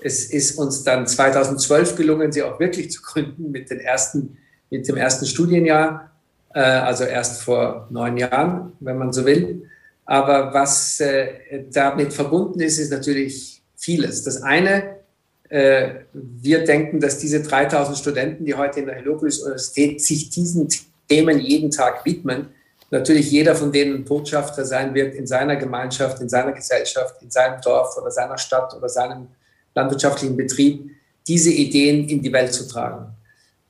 Speaker 2: Es ist uns dann 2012 gelungen, sie auch wirklich zu gründen mit, den ersten, mit dem ersten Studienjahr, äh, also erst vor neun Jahren, wenn man so will. Aber was äh, damit verbunden ist, ist natürlich vieles. Das eine, äh, wir denken, dass diese 3000 Studenten, die heute in der Heliopolis Universität sich diesen Themen jeden Tag widmen, natürlich jeder von denen Botschafter sein wird in seiner Gemeinschaft, in seiner Gesellschaft, in seinem Dorf oder seiner Stadt oder seinem landwirtschaftlichen Betrieb, diese Ideen in die Welt zu tragen.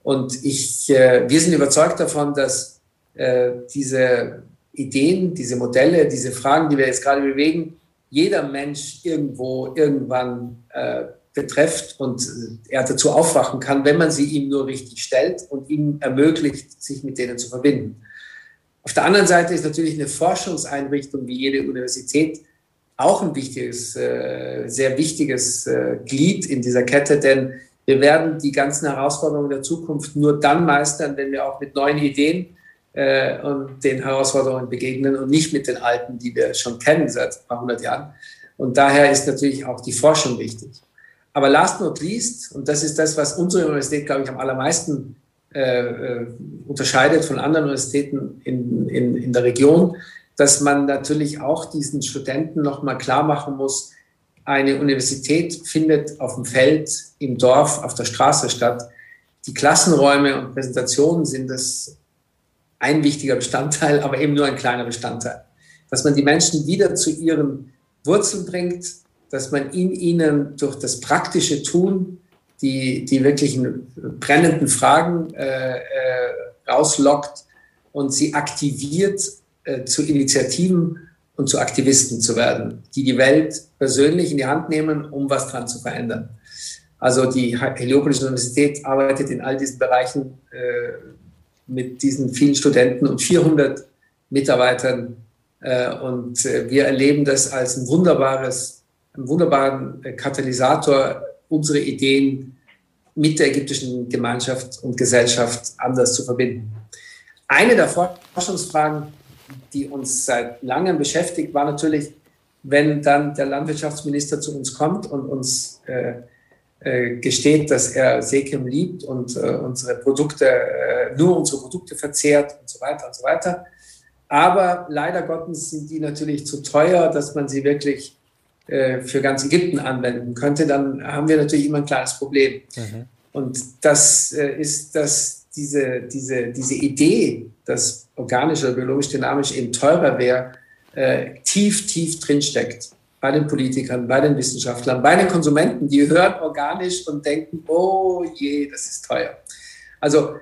Speaker 2: Und ich, äh, wir sind überzeugt davon, dass äh, diese Ideen, diese Modelle, diese Fragen, die wir jetzt gerade bewegen, jeder Mensch irgendwo, irgendwann äh, betrifft und er dazu aufwachen kann, wenn man sie ihm nur richtig stellt und ihm ermöglicht, sich mit denen zu verbinden. Auf der anderen Seite ist natürlich eine Forschungseinrichtung wie jede Universität auch ein wichtiges, äh, sehr wichtiges äh, Glied in dieser Kette, denn wir werden die ganzen Herausforderungen der Zukunft nur dann meistern, wenn wir auch mit neuen Ideen äh, und den Herausforderungen begegnen und nicht mit den alten, die wir schon kennen seit ein paar hundert Jahren. Und daher ist natürlich auch die Forschung wichtig. Aber last not least, und das ist das, was unsere Universität, glaube ich, am allermeisten äh, äh, unterscheidet von anderen Universitäten in, in, in der Region, dass man natürlich auch diesen Studenten nochmal klar machen muss, eine Universität findet auf dem Feld, im Dorf, auf der Straße statt. Die Klassenräume und Präsentationen sind das ein wichtiger Bestandteil, aber eben nur ein kleiner Bestandteil. Dass man die Menschen wieder zu ihren Wurzeln bringt, dass man in ihnen durch das praktische Tun die, die wirklichen brennenden Fragen äh, äh, rauslockt und sie aktiviert äh, zu Initiativen und zu Aktivisten zu werden, die die Welt persönlich in die Hand nehmen, um was dran zu verändern. Also die Heliopolis Universität arbeitet in all diesen Bereichen äh, mit diesen vielen Studenten und 400 Mitarbeitern. Äh, und äh, wir erleben das als ein wunderbares, einen wunderbaren äh, Katalysator, unsere Ideen mit der ägyptischen Gemeinschaft und Gesellschaft anders zu verbinden. Eine der Forschungsfragen, die uns seit langem beschäftigt, war natürlich, wenn dann der Landwirtschaftsminister zu uns kommt und uns äh, äh, gesteht, dass er Sekim liebt und äh, unsere Produkte, äh, nur unsere Produkte verzehrt und so weiter und so weiter. Aber leider Gottes sind die natürlich zu teuer, dass man sie wirklich äh, für ganz Ägypten anwenden könnte. Dann haben wir natürlich immer ein kleines Problem. Mhm. Und das äh, ist, dass diese, diese, diese Idee, dass organisch oder biologisch dynamisch eben teurer wäre, äh, tief, tief drinsteckt bei den Politikern, bei den Wissenschaftlern, bei den Konsumenten, die hören organisch und denken, oh je, das ist teuer. Also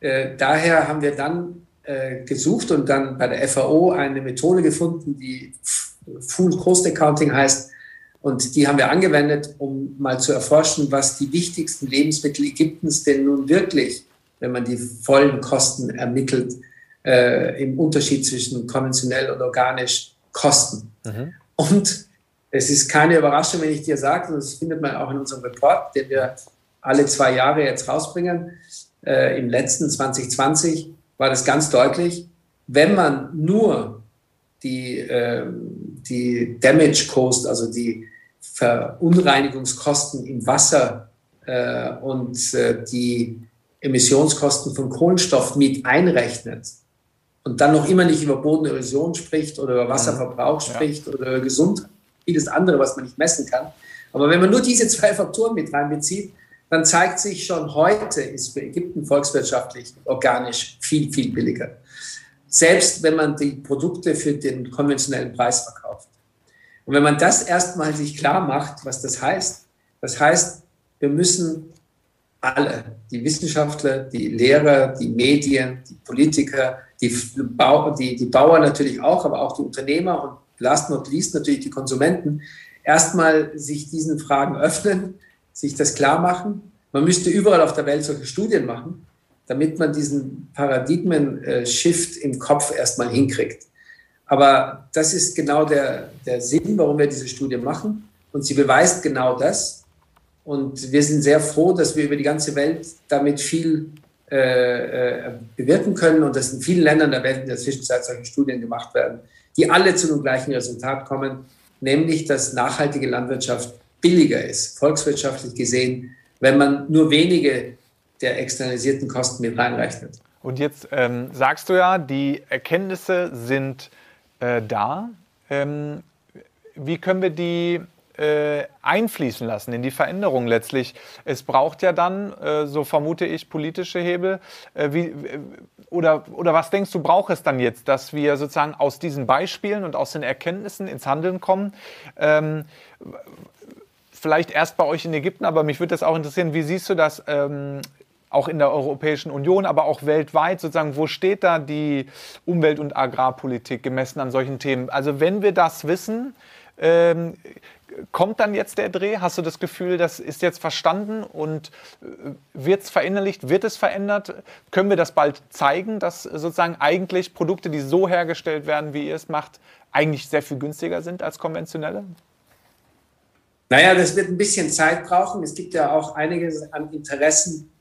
Speaker 2: äh, daher haben wir dann äh, gesucht und dann bei der FAO eine Methode gefunden, die Full Cost Accounting heißt. Und die haben wir angewendet, um mal zu erforschen, was die wichtigsten Lebensmittel Ägyptens denn nun wirklich, wenn man die vollen Kosten ermittelt, äh, im Unterschied zwischen konventionell und organisch kosten. Mhm. Und es ist keine Überraschung, wenn ich dir sage, das findet man auch in unserem Report, den wir alle zwei Jahre jetzt rausbringen. Äh, Im letzten 2020 war das ganz deutlich. Wenn man nur die, äh, die Damage Cost, also die Verunreinigungskosten im Wasser äh, und äh, die Emissionskosten von Kohlenstoff mit einrechnet und dann noch immer nicht über Bodenerosion spricht oder über Wasserverbrauch ja. spricht oder über Gesundheit, vieles andere, was man nicht messen kann. Aber wenn man nur diese zwei Faktoren mit reinbezieht, dann zeigt sich schon heute, ist für Ägypten volkswirtschaftlich organisch viel, viel billiger. Selbst wenn man die Produkte für den konventionellen Preis verkauft. Und wenn man das erstmal sich klar macht, was das heißt, das heißt, wir müssen alle, die Wissenschaftler, die Lehrer, die Medien, die Politiker, die, Bau, die, die Bauern natürlich auch, aber auch die Unternehmer und last not least natürlich die Konsumenten, erstmal sich diesen Fragen öffnen, sich das klar machen. Man müsste überall auf der Welt solche Studien machen, damit man diesen Paradigmen-Shift im Kopf erstmal hinkriegt. Aber das ist genau der, der Sinn, warum wir diese Studie machen. Und sie beweist genau das. Und wir sind sehr froh, dass wir über die ganze Welt damit viel äh, äh bewirken können und dass in vielen Ländern der Welt in der Zwischenzeit solche Studien gemacht werden die alle zu dem gleichen Resultat kommen, nämlich dass nachhaltige Landwirtschaft billiger ist, volkswirtschaftlich gesehen, wenn man nur wenige der externalisierten Kosten mit reinrechnet.
Speaker 1: Und jetzt ähm, sagst du ja, die Erkenntnisse sind äh, da. Ähm, wie können wir die äh, einfließen lassen in die Veränderung letztlich. Es braucht ja dann, äh, so vermute ich, politische Hebel. Äh, wie, äh, oder, oder was denkst du, braucht es dann jetzt, dass wir sozusagen aus diesen Beispielen und aus den Erkenntnissen ins Handeln kommen? Ähm, vielleicht erst bei euch in Ägypten, aber mich würde das auch interessieren, wie siehst du das ähm, auch in der Europäischen Union, aber auch weltweit sozusagen, wo steht da die Umwelt- und Agrarpolitik gemessen an solchen Themen? Also wenn wir das wissen, ähm, kommt dann jetzt der Dreh? Hast du das Gefühl, das ist jetzt verstanden und äh, wird es verinnerlicht, wird es verändert? Können wir das bald zeigen, dass sozusagen eigentlich Produkte, die so hergestellt werden, wie ihr es macht, eigentlich sehr viel günstiger sind als konventionelle?
Speaker 2: Naja, das wird ein bisschen Zeit brauchen. Es gibt ja auch einige an Interessen, äh,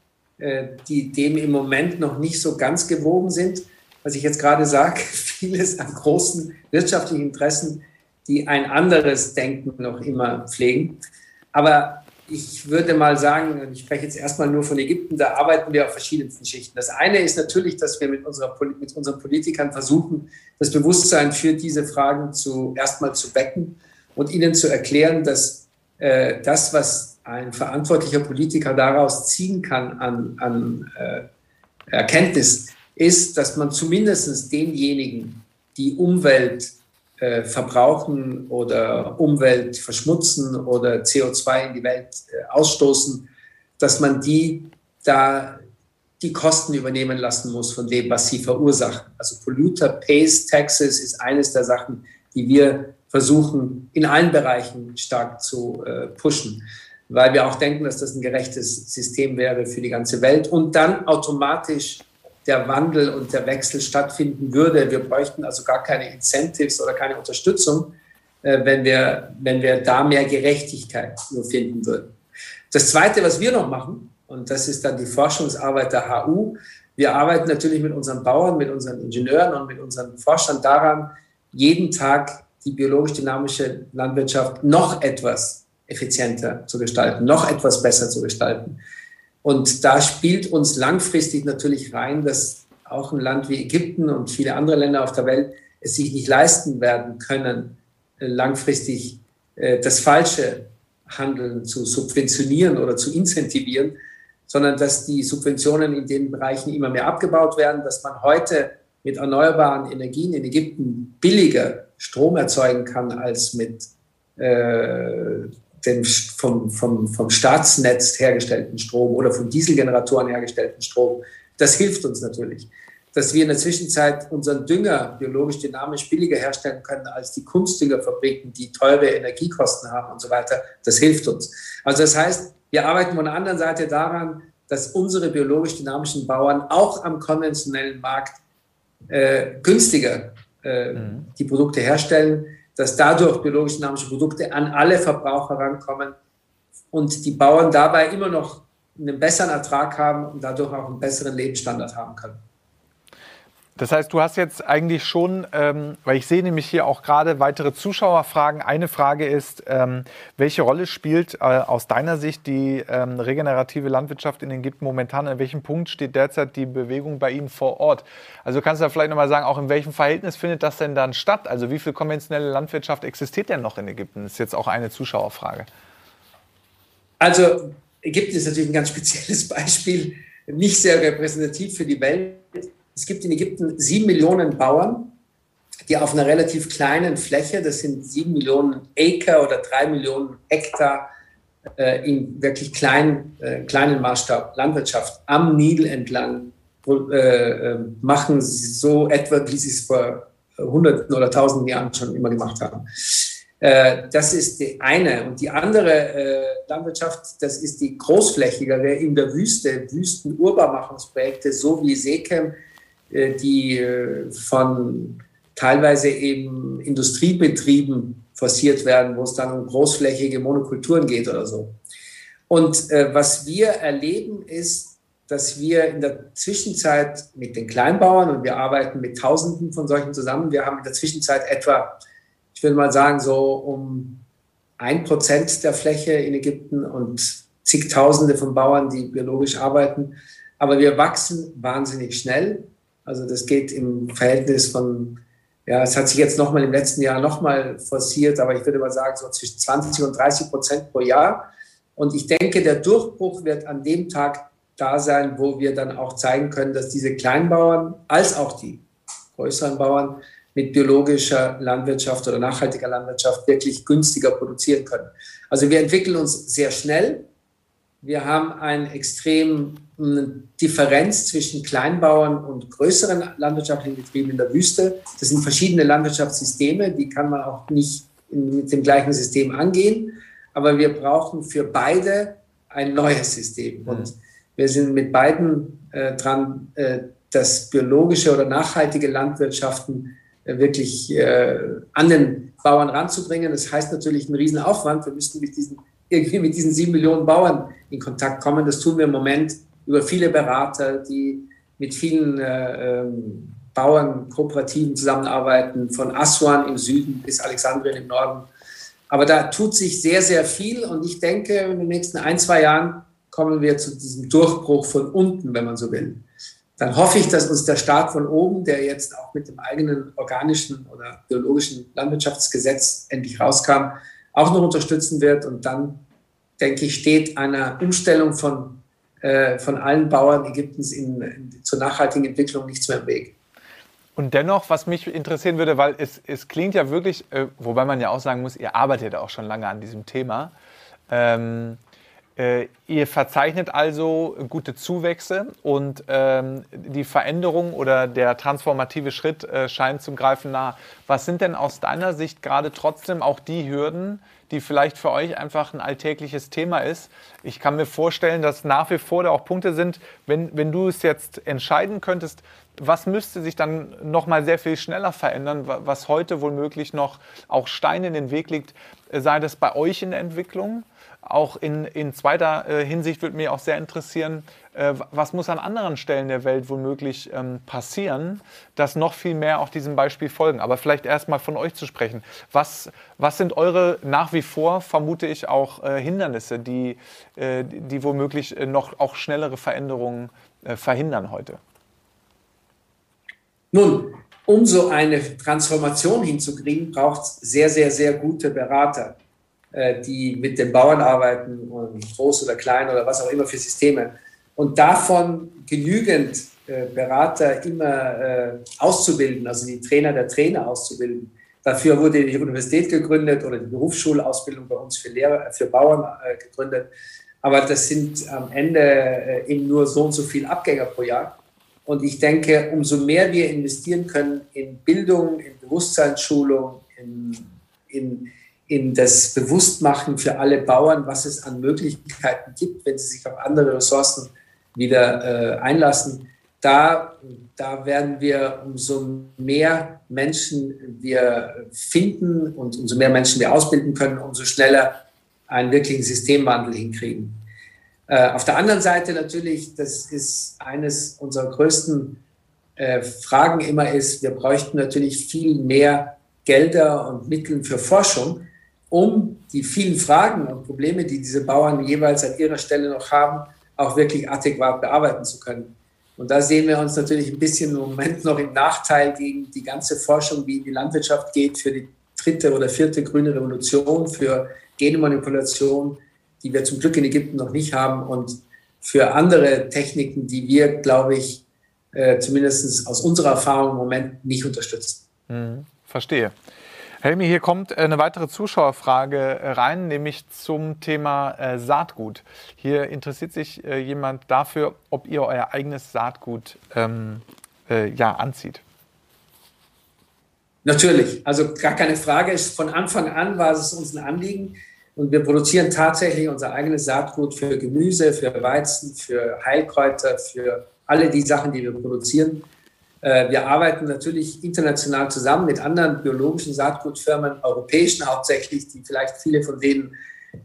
Speaker 2: die dem im Moment noch nicht so ganz gewogen sind. Was ich jetzt gerade sage, vieles an großen wirtschaftlichen Interessen die ein anderes Denken noch immer pflegen. Aber ich würde mal sagen, ich spreche jetzt erstmal nur von Ägypten, da arbeiten wir auf verschiedensten Schichten. Das eine ist natürlich, dass wir mit, unserer, mit unseren Politikern versuchen, das Bewusstsein für diese Fragen zu, erstmal zu wecken und ihnen zu erklären, dass äh, das, was ein verantwortlicher Politiker daraus ziehen kann an, an äh, Erkenntnis, ist, dass man zumindest denjenigen, die Umwelt äh, verbrauchen oder Umwelt verschmutzen oder CO2 in die Welt äh, ausstoßen, dass man die da die Kosten übernehmen lassen muss von dem, was sie verursachen. Also Polluter Pays Taxes ist eines der Sachen, die wir versuchen, in allen Bereichen stark zu äh, pushen, weil wir auch denken, dass das ein gerechtes System wäre für die ganze Welt und dann automatisch der Wandel und der Wechsel stattfinden würde. Wir bräuchten also gar keine Incentives oder keine Unterstützung, äh, wenn, wir, wenn wir da mehr Gerechtigkeit nur finden würden. Das Zweite, was wir noch machen, und das ist dann die Forschungsarbeit der HU, wir arbeiten natürlich mit unseren Bauern, mit unseren Ingenieuren und mit unseren Forschern daran, jeden Tag die biologisch-dynamische Landwirtschaft noch etwas effizienter zu gestalten, noch etwas besser zu gestalten. Und da spielt uns langfristig natürlich rein, dass auch ein Land wie Ägypten und viele andere Länder auf der Welt es sich nicht leisten werden können, äh, langfristig äh, das falsche Handeln zu subventionieren oder zu incentivieren, sondern dass die Subventionen in den Bereichen immer mehr abgebaut werden, dass man heute mit erneuerbaren Energien in Ägypten billiger Strom erzeugen kann als mit äh, dem vom, vom, vom Staatsnetz hergestellten Strom oder von Dieselgeneratoren hergestellten Strom. Das hilft uns natürlich. Dass wir in der Zwischenzeit unseren Dünger biologisch dynamisch billiger herstellen können als die Kunstdüngerfabriken, die teure Energiekosten haben und so weiter, das hilft uns. Also das heißt, wir arbeiten von der anderen Seite daran, dass unsere biologisch dynamischen Bauern auch am konventionellen Markt äh, günstiger äh, mhm. die Produkte herstellen, dass dadurch biologisch dynamische Produkte an alle Verbraucher rankommen und die Bauern dabei immer noch einen besseren Ertrag haben und dadurch auch einen besseren Lebensstandard haben können.
Speaker 1: Das heißt, du hast jetzt eigentlich schon, ähm, weil ich sehe nämlich hier auch gerade weitere Zuschauerfragen. Eine Frage ist, ähm, welche Rolle spielt äh, aus deiner Sicht die ähm, regenerative Landwirtschaft in Ägypten momentan? An welchem Punkt steht derzeit die Bewegung bei Ihnen vor Ort? Also kannst du da vielleicht nochmal sagen, auch in welchem Verhältnis findet das denn dann statt? Also wie viel konventionelle Landwirtschaft existiert denn noch in Ägypten? Das ist jetzt auch eine Zuschauerfrage.
Speaker 2: Also Ägypten ist natürlich ein ganz spezielles Beispiel, nicht sehr repräsentativ für die Welt es gibt in Ägypten sieben Millionen Bauern, die auf einer relativ kleinen Fläche, das sind sieben Millionen Acre oder drei Millionen Hektar, äh, in wirklich kleinen, äh, kleinen Maßstab Landwirtschaft am Nil entlang äh, äh, machen, so etwa, wie sie es vor Hunderten oder Tausenden Jahren schon immer gemacht haben. Äh, das ist die eine. Und die andere äh, Landwirtschaft, das ist die großflächigere in der Wüste, Wüsten-Urbarmachungsprojekte, so wie Sekem, die äh, von teilweise eben Industriebetrieben forciert werden, wo es dann um großflächige Monokulturen geht oder so. Und äh, was wir erleben ist, dass wir in der Zwischenzeit mit den Kleinbauern und wir arbeiten mit Tausenden von solchen zusammen, wir haben in der Zwischenzeit etwa, ich würde mal sagen, so um ein Prozent der Fläche in Ägypten und zigtausende von Bauern, die biologisch arbeiten. Aber wir wachsen wahnsinnig schnell also das geht im Verhältnis von, ja, es hat sich jetzt nochmal im letzten Jahr nochmal forciert, aber ich würde mal sagen, so zwischen 20 und 30 Prozent pro Jahr. Und ich denke, der Durchbruch wird an dem Tag da sein, wo wir dann auch zeigen können, dass diese Kleinbauern als auch die größeren Bauern mit biologischer Landwirtschaft oder nachhaltiger Landwirtschaft wirklich günstiger produzieren können. Also wir entwickeln uns sehr schnell. Wir haben einen extrem Differenz zwischen Kleinbauern und größeren landwirtschaftlichen Betrieben in der Wüste. Das sind verschiedene Landwirtschaftssysteme, die kann man auch nicht mit dem gleichen System angehen. Aber wir brauchen für beide ein neues System. Mhm. Und wir sind mit beiden äh, dran, äh, das biologische oder nachhaltige Landwirtschaften äh, wirklich äh, an den Bauern ranzubringen. Das heißt natürlich einen Riesenaufwand. Wir müssten mit diesen, irgendwie mit diesen sieben Millionen Bauern in Kontakt kommen. Das tun wir im Moment über viele Berater, die mit vielen äh, ähm, Bauernkooperativen zusammenarbeiten, von Aswan im Süden bis Alexandrien im Norden. Aber da tut sich sehr, sehr viel und ich denke, in den nächsten ein, zwei Jahren kommen wir zu diesem Durchbruch von unten, wenn man so will. Dann hoffe ich, dass uns der Staat von oben, der jetzt auch mit dem eigenen organischen oder biologischen Landwirtschaftsgesetz endlich rauskam, auch noch unterstützen wird. Und dann, denke ich, steht einer Umstellung von äh, von allen Bauern Ägyptens in, in, zur nachhaltigen Entwicklung nichts mehr im Weg.
Speaker 1: Und dennoch, was mich interessieren würde, weil es, es klingt ja wirklich, äh, wobei man ja auch sagen muss, ihr arbeitet auch schon lange an diesem Thema. Ähm, Äh, ihr verzeichnet also gute Zuwächse und ähm, die Veränderung oder der transformative Schritt äh, scheint zum Greifen nah. Was sind denn aus deiner Sicht gerade trotzdem auch die Hürden, die vielleicht für euch einfach ein alltägliches Thema ist? Ich kann mir vorstellen, dass nach wie vor da auch Punkte sind, wenn, wenn du es jetzt entscheiden könntest, was müsste sich dann noch mal sehr viel schneller verändern, was heute womöglich noch auch Steine in den Weg liegt, sei das bei euch in der Entwicklung? Auch in, in zweiter äh, Hinsicht würde mich auch sehr interessieren, äh, was muss an anderen Stellen der Welt womöglich ähm, passieren, dass noch viel mehr auch diesem Beispiel folgen. Aber vielleicht erst mal von euch zu sprechen. Was, was sind eure nach wie vor, vermute ich, auch äh, Hindernisse, die, äh, die womöglich äh, noch auch schnellere Veränderungen äh, verhindern heute?
Speaker 2: Nun, um so eine Transformation hinzukriegen, braucht es sehr, sehr, sehr gute Berater. Äh, die mit den Bauern arbeiten, groß oder klein oder was auch immer für Systeme. Und davon genügend äh, Berater immer äh, auszubilden, also die Trainer der Trainer auszubilden. Dafür wurde die Universität gegründet oder die Berufsschulausbildung bei uns für Lehrer, für Bauern gegründet. Aber das sind am Ende eben nur so und so viele Abgänger pro Jahr. Und ich denke, umso mehr wir investieren können in Bildung, in Bewusstseinsschulung, in, in in das Bewusstmachen für alle Bauern, was es an Möglichkeiten gibt, wenn sie sich auf andere Ressourcen wieder äh, einlassen. Da, da werden wir umso mehr Menschen wir finden und umso mehr Menschen wir ausbilden können, umso schneller einen wirklichen Systemwandel hinkriegen. Äh, auf der anderen Seite natürlich, das ist eines unserer größten äh, Fragen immer ist, wir bräuchten natürlich viel mehr Gelder und Mittel für Forschung, um die vielen Fragen und Probleme, die diese Bauern jeweils an ihrer Stelle noch haben, auch wirklich adäquat bearbeiten zu können. Und da sehen wir uns natürlich ein bisschen im Moment noch im Nachteil gegen die ganze Forschung, wie in die Landwirtschaft geht, für die dritte oder vierte grüne Revolution, für Genmanipulation, die wir zum Glück in Ägypten noch nicht haben und für andere Techniken, die wir, glaube ich, äh, zumindest aus unserer Erfahrung im Moment nicht unterstützen.
Speaker 1: Mhm, verstehe. Helmi, hier kommt eine weitere Zuschauerfrage äh, rein, nämlich zum Thema äh, Saatgut. Hier interessiert sich äh, jemand dafür, ob ihr euer eigenes Saatgut ähm, äh, ja, anzieht.
Speaker 2: Natürlich, also gar keine Frage. Von Anfang an war es uns ein Anliegen und wir produzieren tatsächlich unser eigenes Saatgut für Gemüse, für Weizen, für Heilkräuter, für alle die Sachen, die wir produzieren. Äh, wir arbeiten natürlich international zusammen mit anderen biologischen Saatgutfirmen, europäischen hauptsächlich, die vielleicht viele von denen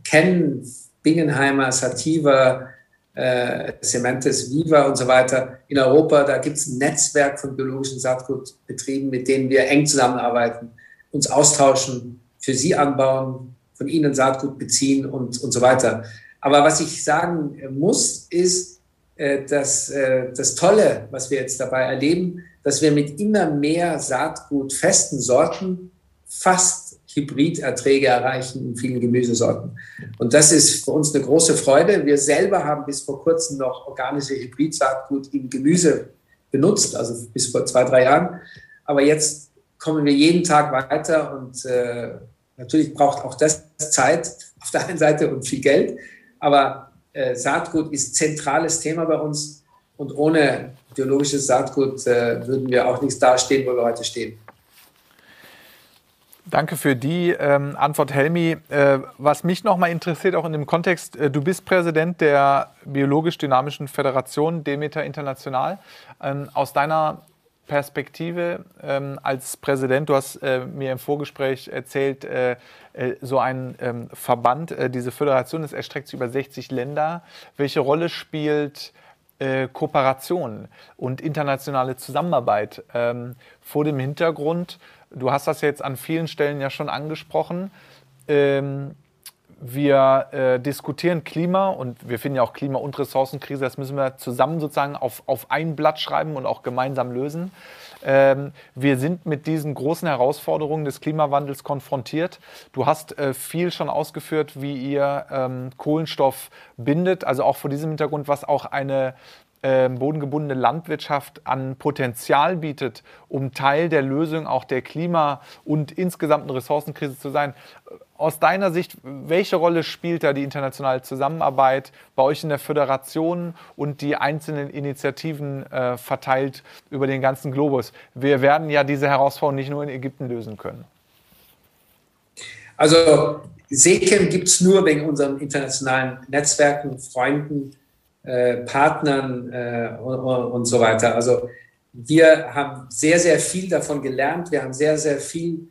Speaker 2: kennen, Bingenheimer, Sativa, äh, Cementes Viva und so weiter. In Europa, da gibt es ein Netzwerk von biologischen Saatgutbetrieben, mit denen wir eng zusammenarbeiten, uns austauschen, für sie anbauen, von ihnen Saatgut beziehen und, und so weiter. Aber was ich sagen muss, ist, das, äh, das Tolle, was wir jetzt dabei erleben, dass wir mit immer mehr Saatgut festen Sorten fast Hybriderträge erreichen in vielen Gemüsesorten. Und das ist für uns eine große Freude. Wir selber haben bis vor kurzem noch organische Hybridsaatgut im Gemüse benutzt, also bis vor zwei, drei Jahren. Aber jetzt kommen wir jeden Tag weiter und äh, natürlich braucht auch das Zeit auf der einen Seite und viel Geld. Aber äh, Saatgut ist zentrales Thema bei uns und ohne biologisches Saatgut äh, würden wir auch nicht dastehen, wo wir heute stehen.
Speaker 1: Danke für die ähm, Antwort, Helmi. Äh, was mich noch mal interessiert, auch in dem Kontext, äh, du bist Präsident der biologisch-dynamischen Föderation Demeter International. Ähm, aus deiner Perspektive ähm, als Präsident, du hast äh, mir im Vorgespräch erzählt, äh, äh, so ein ähm, Verband, äh, diese Föderation, das erstreckt sich über 60 Länder. Welche Rolle spielt äh, Kooperation und internationale Zusammenarbeit ähm, vor dem Hintergrund? Du hast das jetzt an vielen Stellen ja schon angesprochen. Ähm, wir äh, diskutieren Klima und wir finden ja auch Klima- und Ressourcenkrise, das müssen wir zusammen sozusagen auf, auf ein Blatt schreiben und auch gemeinsam lösen. Ähm, wir sind mit diesen großen Herausforderungen des Klimawandels konfrontiert. Du hast äh, viel schon ausgeführt, wie ihr ähm, Kohlenstoff bindet, also auch vor diesem Hintergrund, was auch eine äh, bodengebundene Landwirtschaft an Potenzial bietet, um Teil der Lösung auch der Klima- und insgesamten Ressourcenkrise zu sein. Aus deiner Sicht, welche Rolle spielt da die internationale Zusammenarbeit bei euch in der Föderation und die einzelnen Initiativen äh, verteilt über den ganzen Globus? Wir werden ja diese Herausforderung nicht nur in Ägypten lösen können.
Speaker 2: Also SECAM gibt es nur wegen unseren internationalen Netzwerken, Freunden, äh, Partnern äh, und, so weiter. Also wir haben sehr, sehr viel davon gelernt. Wir haben sehr, sehr viel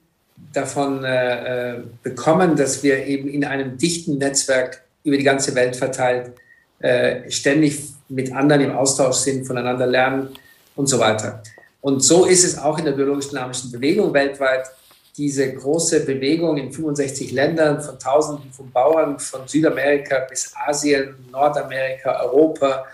Speaker 2: davon äh, äh bekommen, dass wir eben in einem dichten Netzwerk über die ganze Welt verteilt äh, ständig mit anderen im Austausch sind, voneinander lernen und so weiter. Und so ist es auch in der biologisch-dynamischen Bewegung weltweit diese große Bewegung in 65 Ländern von Tausenden von Bauern von Südamerika bis Asien, Nordamerika, Europa,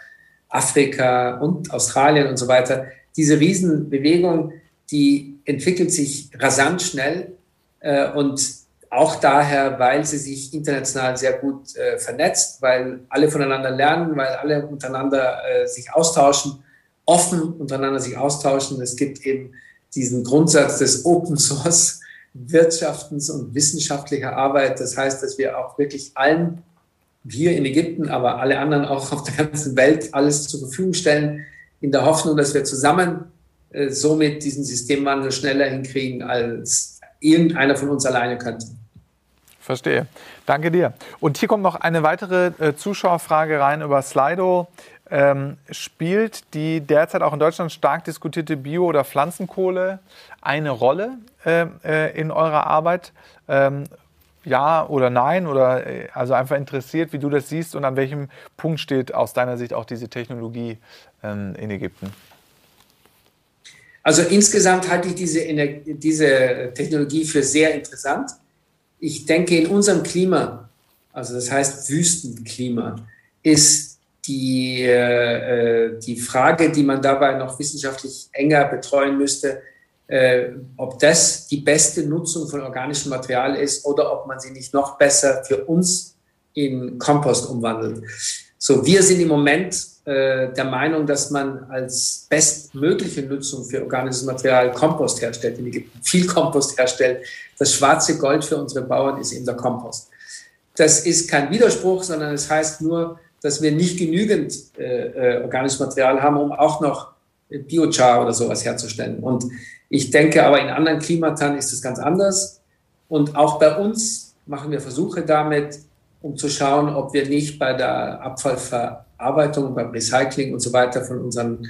Speaker 2: Afrika und Australien und so weiter. Diese Riesenbewegung, die entwickelt sich rasant schnell äh, und auch daher, weil sie sich international sehr gut äh, vernetzt, weil alle voneinander lernen, weil alle untereinander äh, sich austauschen, offen untereinander sich austauschen. Es gibt eben diesen Grundsatz des Open Source wirtschaftens- und wissenschaftlicher Arbeit. Das heißt, dass wir auch wirklich allen, hier in Ägypten, aber alle anderen auch auf der ganzen Welt, alles zur Verfügung stellen, in der Hoffnung, dass wir zusammen äh, somit diesen Systemwandel schneller hinkriegen, als irgendeiner von uns alleine könnte.
Speaker 1: Verstehe. Danke dir. Und hier kommt noch eine weitere äh, Zuschauerfrage rein über Slido. Ähm, spielt die derzeit auch in Deutschland stark diskutierte Bio- oder Pflanzenkohle eine Rolle äh, äh, in eurer Arbeit? Ähm, ja oder nein? Oder äh, also einfach interessiert, wie du das siehst und an welchem Punkt steht aus deiner Sicht auch diese Technologie ähm, in Ägypten?
Speaker 2: Also insgesamt halte ich diese, diese Technologie für sehr interessant. Ich denke, in unserem Klima, also das heißt Wüstenklima, ist die, äh, die Frage, die man dabei noch wissenschaftlich enger betreuen müsste, äh, ob das die beste Nutzung von organischem Material ist oder ob man sie nicht noch besser für uns in Kompost umwandelt. So, wir sind im Moment äh, der Meinung, dass man als bestmögliche Nutzung für organisches Material Kompost herstellt in Ägypten, viel Kompost herstellt. Das schwarze Gold für unsere Bauern ist eben der Kompost. Das ist kein Widerspruch, sondern es heißt nur, dass wir nicht genügend äh, äh, organisches Material haben, um auch noch Biochar oder sowas herzustellen. Und ich denke aber in anderen Klimatan ist es ganz anders. Und auch bei uns machen wir Versuche damit, um zu schauen, ob wir nicht bei der Abfallverarbeitung, beim Recycling und so weiter von unseren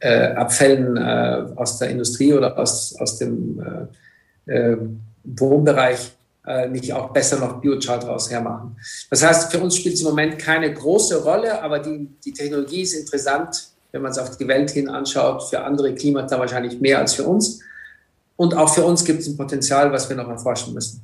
Speaker 2: äh, Abfällen äh, aus der Industrie oder aus, aus dem äh, äh Wohnbereich äh, nicht auch besser noch Biochar daraus hermachen. Das heißt, für uns spielt es im Moment keine große Rolle, aber die, die Technologie ist interessant, wenn man es auf die Welt hin anschaut, für andere Klimata wahrscheinlich mehr als für uns. Und auch für uns gibt es ein Potenzial, was wir noch erforschen müssen.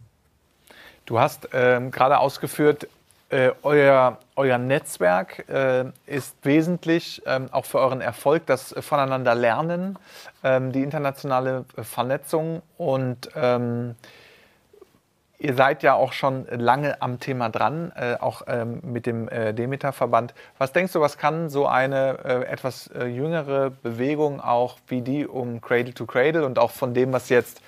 Speaker 1: Du hast ähm, gerade ausgeführt, äh, euer, euer Netzwerk äh, ist wesentlich ähm, auch für euren Erfolg, das Voneinander lernen, ähm, die internationale Vernetzung und ähm, Ihr seid ja auch schon lange am Thema dran, äh, auch ähm, mit dem äh, Demeter-Verband. Was denkst du, was kann so eine äh, etwas äh, jüngere Bewegung auch wie die um Cradle to Cradle und auch von dem, was jetzt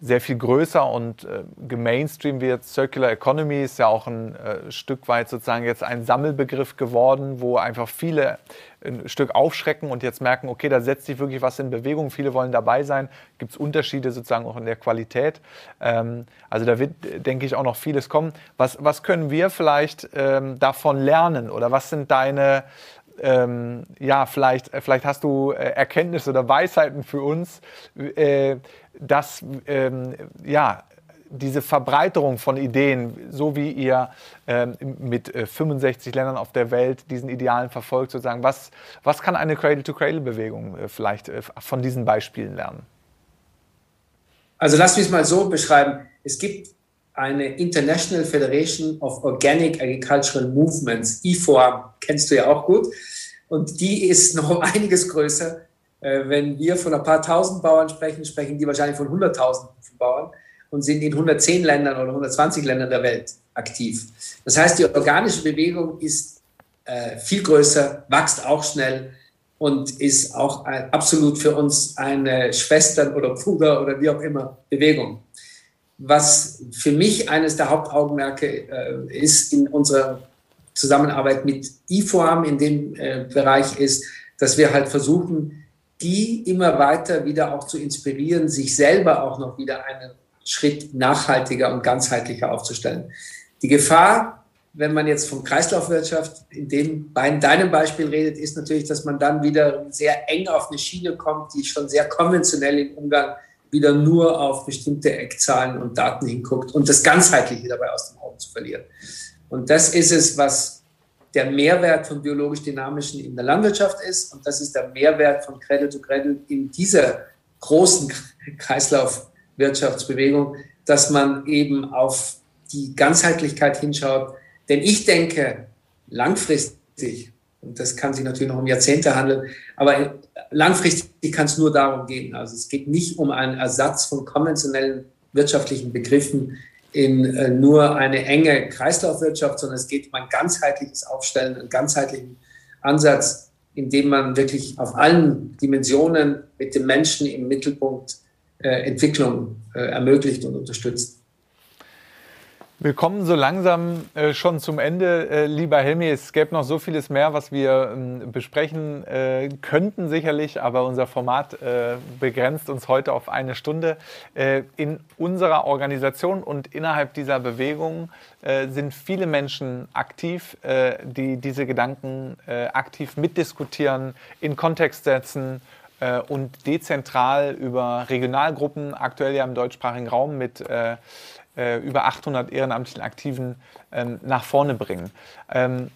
Speaker 1: sehr viel größer und äh, gemainstream wird. Circular Economy ist ja auch ein äh, Stück weit sozusagen jetzt ein Sammelbegriff geworden, wo einfach viele ein Stück aufschrecken und jetzt merken, okay, da setzt sich wirklich was in Bewegung. Viele wollen dabei sein. Gibt es Unterschiede sozusagen auch in der Qualität. Ähm, also da wird, denke ich, auch noch vieles kommen. Was, was können wir vielleicht ähm, davon lernen oder was sind deine ähm, ja, vielleicht, vielleicht hast du äh, Erkenntnisse oder Weisheiten für uns, äh, dass ähm, ja, diese Verbreiterung von Ideen, so wie ihr ähm, mit äh, 65 Ländern auf der Welt diesen Idealen verfolgt, sozusagen, was, was kann eine Cradle-to-Cradle-Bewegung äh, vielleicht äh, von diesen Beispielen lernen?
Speaker 2: Also lass mich es mal so beschreiben. Es gibt eine International Federation of Organic Agricultural Movements, IFOAM, kennst du ja auch gut. Und die ist noch einiges größer. Äh, wenn wir von ein paar tausend Bauern sprechen, sprechen die wahrscheinlich von hunderttausenden Bauern und sind in 110 Ländern oder 120 Ländern der Welt aktiv. Das heißt, die organische Bewegung ist äh, viel größer, wächst auch schnell. und ist auch ein, absolut für uns eine Schwestern- oder Bruder- oder wie auch immer Bewegung. Was für mich eines der Hauptaugenmerke äh, ist in unserer Zusammenarbeit mit IFOAM in dem äh, Bereich ist, dass wir halt versuchen, die immer weiter wieder auch zu inspirieren, sich selber auch noch wieder einen Schritt nachhaltiger und ganzheitlicher aufzustellen. Die Gefahr, wenn man jetzt von Kreislaufwirtschaft in dem, bei deinem Beispiel redet, ist natürlich, dass man dann wieder sehr eng auf eine Schiene kommt, die schon sehr konventionell im Umgang wieder nur auf bestimmte Eckzahlen und Daten hinguckt und das Ganzheitliche dabei aus dem Auge zu verlieren. Und das ist es, was der Mehrwert von biologisch-dynamischen in der Landwirtschaft ist. Und das ist der Mehrwert von Cradle to Cradle in dieser großen Kreislaufwirtschaftsbewegung, dass man eben auf die Ganzheitlichkeit hinschaut. Denn ich denke, langfristig, und das kann sich natürlich noch um Jahrzehnte handeln, aber langfristig kann es nur darum gehen. Also es geht nicht um einen Ersatz von konventionellen wirtschaftlichen Begriffen, in äh, nur eine enge Kreislaufwirtschaft, sondern es geht um ein ganzheitliches Aufstellen, einen ganzheitlichen Ansatz, in dem man wirklich auf allen Dimensionen mit dem Menschen im Mittelpunkt äh, Entwicklung äh, ermöglicht und unterstützt.
Speaker 1: Wir kommen so langsam äh, schon zum Ende, äh, lieber Helmi. Es gäbe noch so vieles mehr, was wir ähm, besprechen äh, könnten, sicherlich, aber unser Format äh, begrenzt uns heute auf eine Stunde. Äh, in unserer Organisation und innerhalb dieser Bewegung äh, sind viele Menschen aktiv, die diese Gedanken aktiv mitdiskutieren, in Kontext setzen und dezentral über Regionalgruppen, aktuell ja im deutschsprachigen Raum mit äh, über 800 ehrenamtlichen Aktiven ähm, nach vorne bringen. Ähm,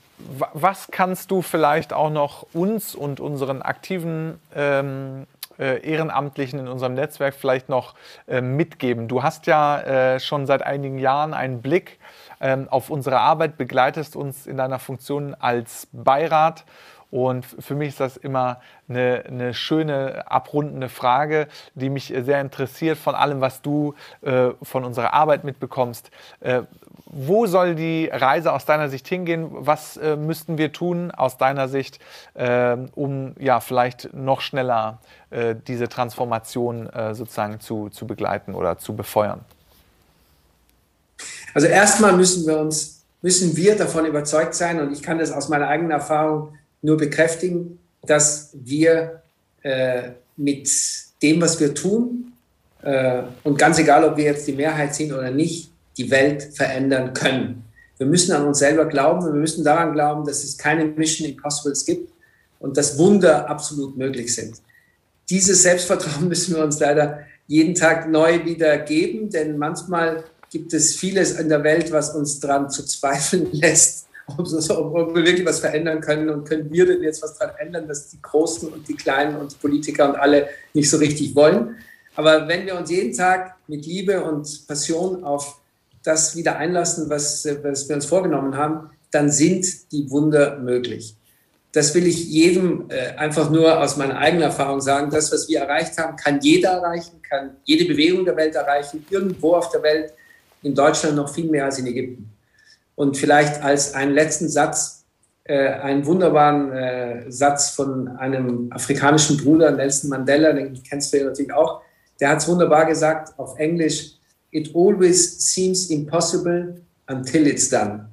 Speaker 1: was kannst du vielleicht auch noch uns und unseren aktiven ähm, äh, Ehrenamtlichen in unserem Netzwerk vielleicht noch äh, mitgeben? Du hast ja äh, schon seit einigen Jahren einen Blick ähm, auf unsere Arbeit, begleitest uns in deiner Funktion als Beirat und für mich ist das immer eine, eine schöne, abrundende Frage, die mich sehr interessiert von allem, was du äh, von unserer Arbeit mitbekommst. Äh, wo soll die Reise aus deiner Sicht hingehen? Was äh, müssten wir tun aus deiner Sicht, äh, um ja vielleicht noch schneller äh, diese Transformation äh, sozusagen zu, zu begleiten oder zu befeuern?
Speaker 2: Also erstmal müssen wir uns, müssen wir davon überzeugt sein, und ich kann das aus meiner eigenen Erfahrung nur bekräftigen, dass wir äh, mit dem, was wir tun, äh, und ganz egal, ob wir jetzt die Mehrheit sind oder nicht, die Welt verändern können. Wir müssen an uns selber glauben und wir müssen daran glauben, dass es keine Mission Impossibles gibt und dass Wunder absolut möglich sind. Dieses Selbstvertrauen müssen wir uns leider jeden Tag neu wieder geben, denn manchmal gibt es vieles in der Welt, was uns daran zu zweifeln lässt, ob, ob, wir wirklich was verändern können und können wir denn jetzt was daran ändern, dass die Großen und die Kleinen und die Politiker und alle nicht so richtig wollen. Aber wenn wir uns jeden Tag mit Liebe und Passion auf das wieder einlassen, was, was wir uns vorgenommen haben, dann sind die Wunder möglich. Das will ich jedem äh, einfach nur aus meiner eigenen Erfahrung sagen. Das, was wir erreicht haben, kann jeder erreichen, kann jede Bewegung der Welt erreichen, irgendwo auf der Welt, in Deutschland noch viel mehr als in Ägypten. Und vielleicht als einen letzten Satz, äh, einen wunderbaren äh, Satz von einem afrikanischen Bruder, Nelson Mandela, den kennst du ja natürlich auch, der hat es wunderbar gesagt auf Englisch, It always seems impossible until it's done.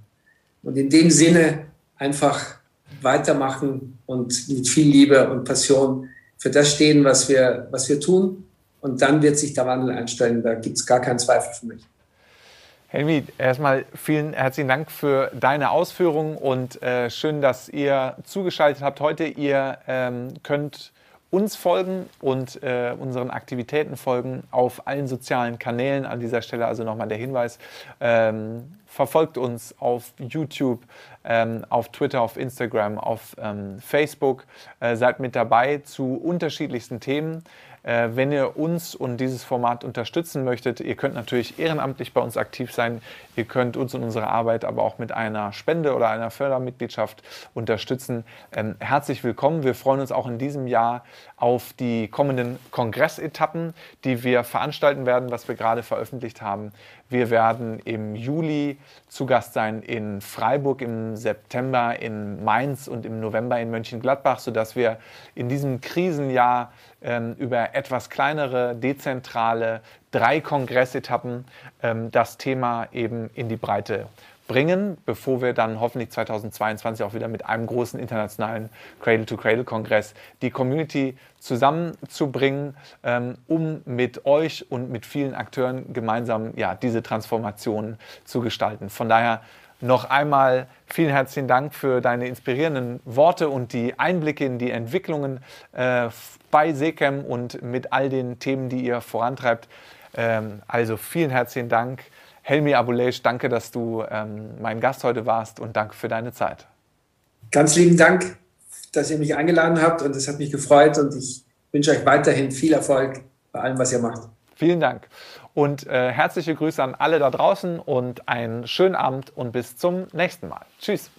Speaker 2: Und in dem Sinne einfach weitermachen und mit viel Liebe und Passion für das stehen, was wir, was wir tun. Und dann wird sich der Wandel einstellen. Da gibt es gar keinen Zweifel für mich.
Speaker 1: Helmi, erstmal vielen herzlichen Dank für deine Ausführungen und äh, schön, dass ihr zugeschaltet habt heute. Ihr ähm, könnt uns folgen und äh, unseren Aktivitäten folgen auf allen sozialen Kanälen. An dieser Stelle also nochmal der Hinweis. Ähm, verfolgt uns auf YouTube, ähm, auf Twitter, auf Instagram, auf ähm, Facebook. Äh, seid mit dabei zu unterschiedlichsten Themen. Äh, wenn ihr uns und dieses Format unterstützen möchtet, ihr könnt natürlich ehrenamtlich bei uns aktiv sein. Ihr könnt uns und unsere Arbeit aber auch mit einer Spende oder einer Fördermitgliedschaft unterstützen. Ähm, herzlich willkommen. Wir freuen uns auch in diesem Jahr auf die kommenden Kongressetappen, die wir veranstalten werden, was wir gerade veröffentlicht haben. Wir werden im Juli zu Gast sein in Freiburg, im September in Mainz und im November in Mönchengladbach, sodass wir in diesem Krisenjahr ähm, über etwas kleinere, dezentrale, drei Kongressetappen ähm, das Thema eben in die Breite bringen, bevor wir dann hoffentlich 2022 auch wieder mit einem großen internationalen Cradle-to-Cradle-Kongress die Community zusammenzubringen, ähm, um mit euch und mit vielen Akteuren gemeinsam ja, diese Transformation zu gestalten. Von daher noch einmal vielen herzlichen Dank für deine inspirierenden Worte und die Einblicke in die Entwicklungen äh, bei Secam und mit all den Themen, die ihr vorantreibt. Ähm, also vielen herzlichen Dank. Helmi Abuleish, danke, dass du ähm, mein Gast heute warst und danke für deine Zeit.
Speaker 2: Ganz lieben Dank, dass ihr mich eingeladen habt und es hat mich gefreut und ich wünsche euch weiterhin viel Erfolg bei allem, was ihr macht.
Speaker 1: Vielen Dank und äh, herzliche Grüße an alle da draußen und einen schönen Abend und bis zum nächsten Mal. Tschüss.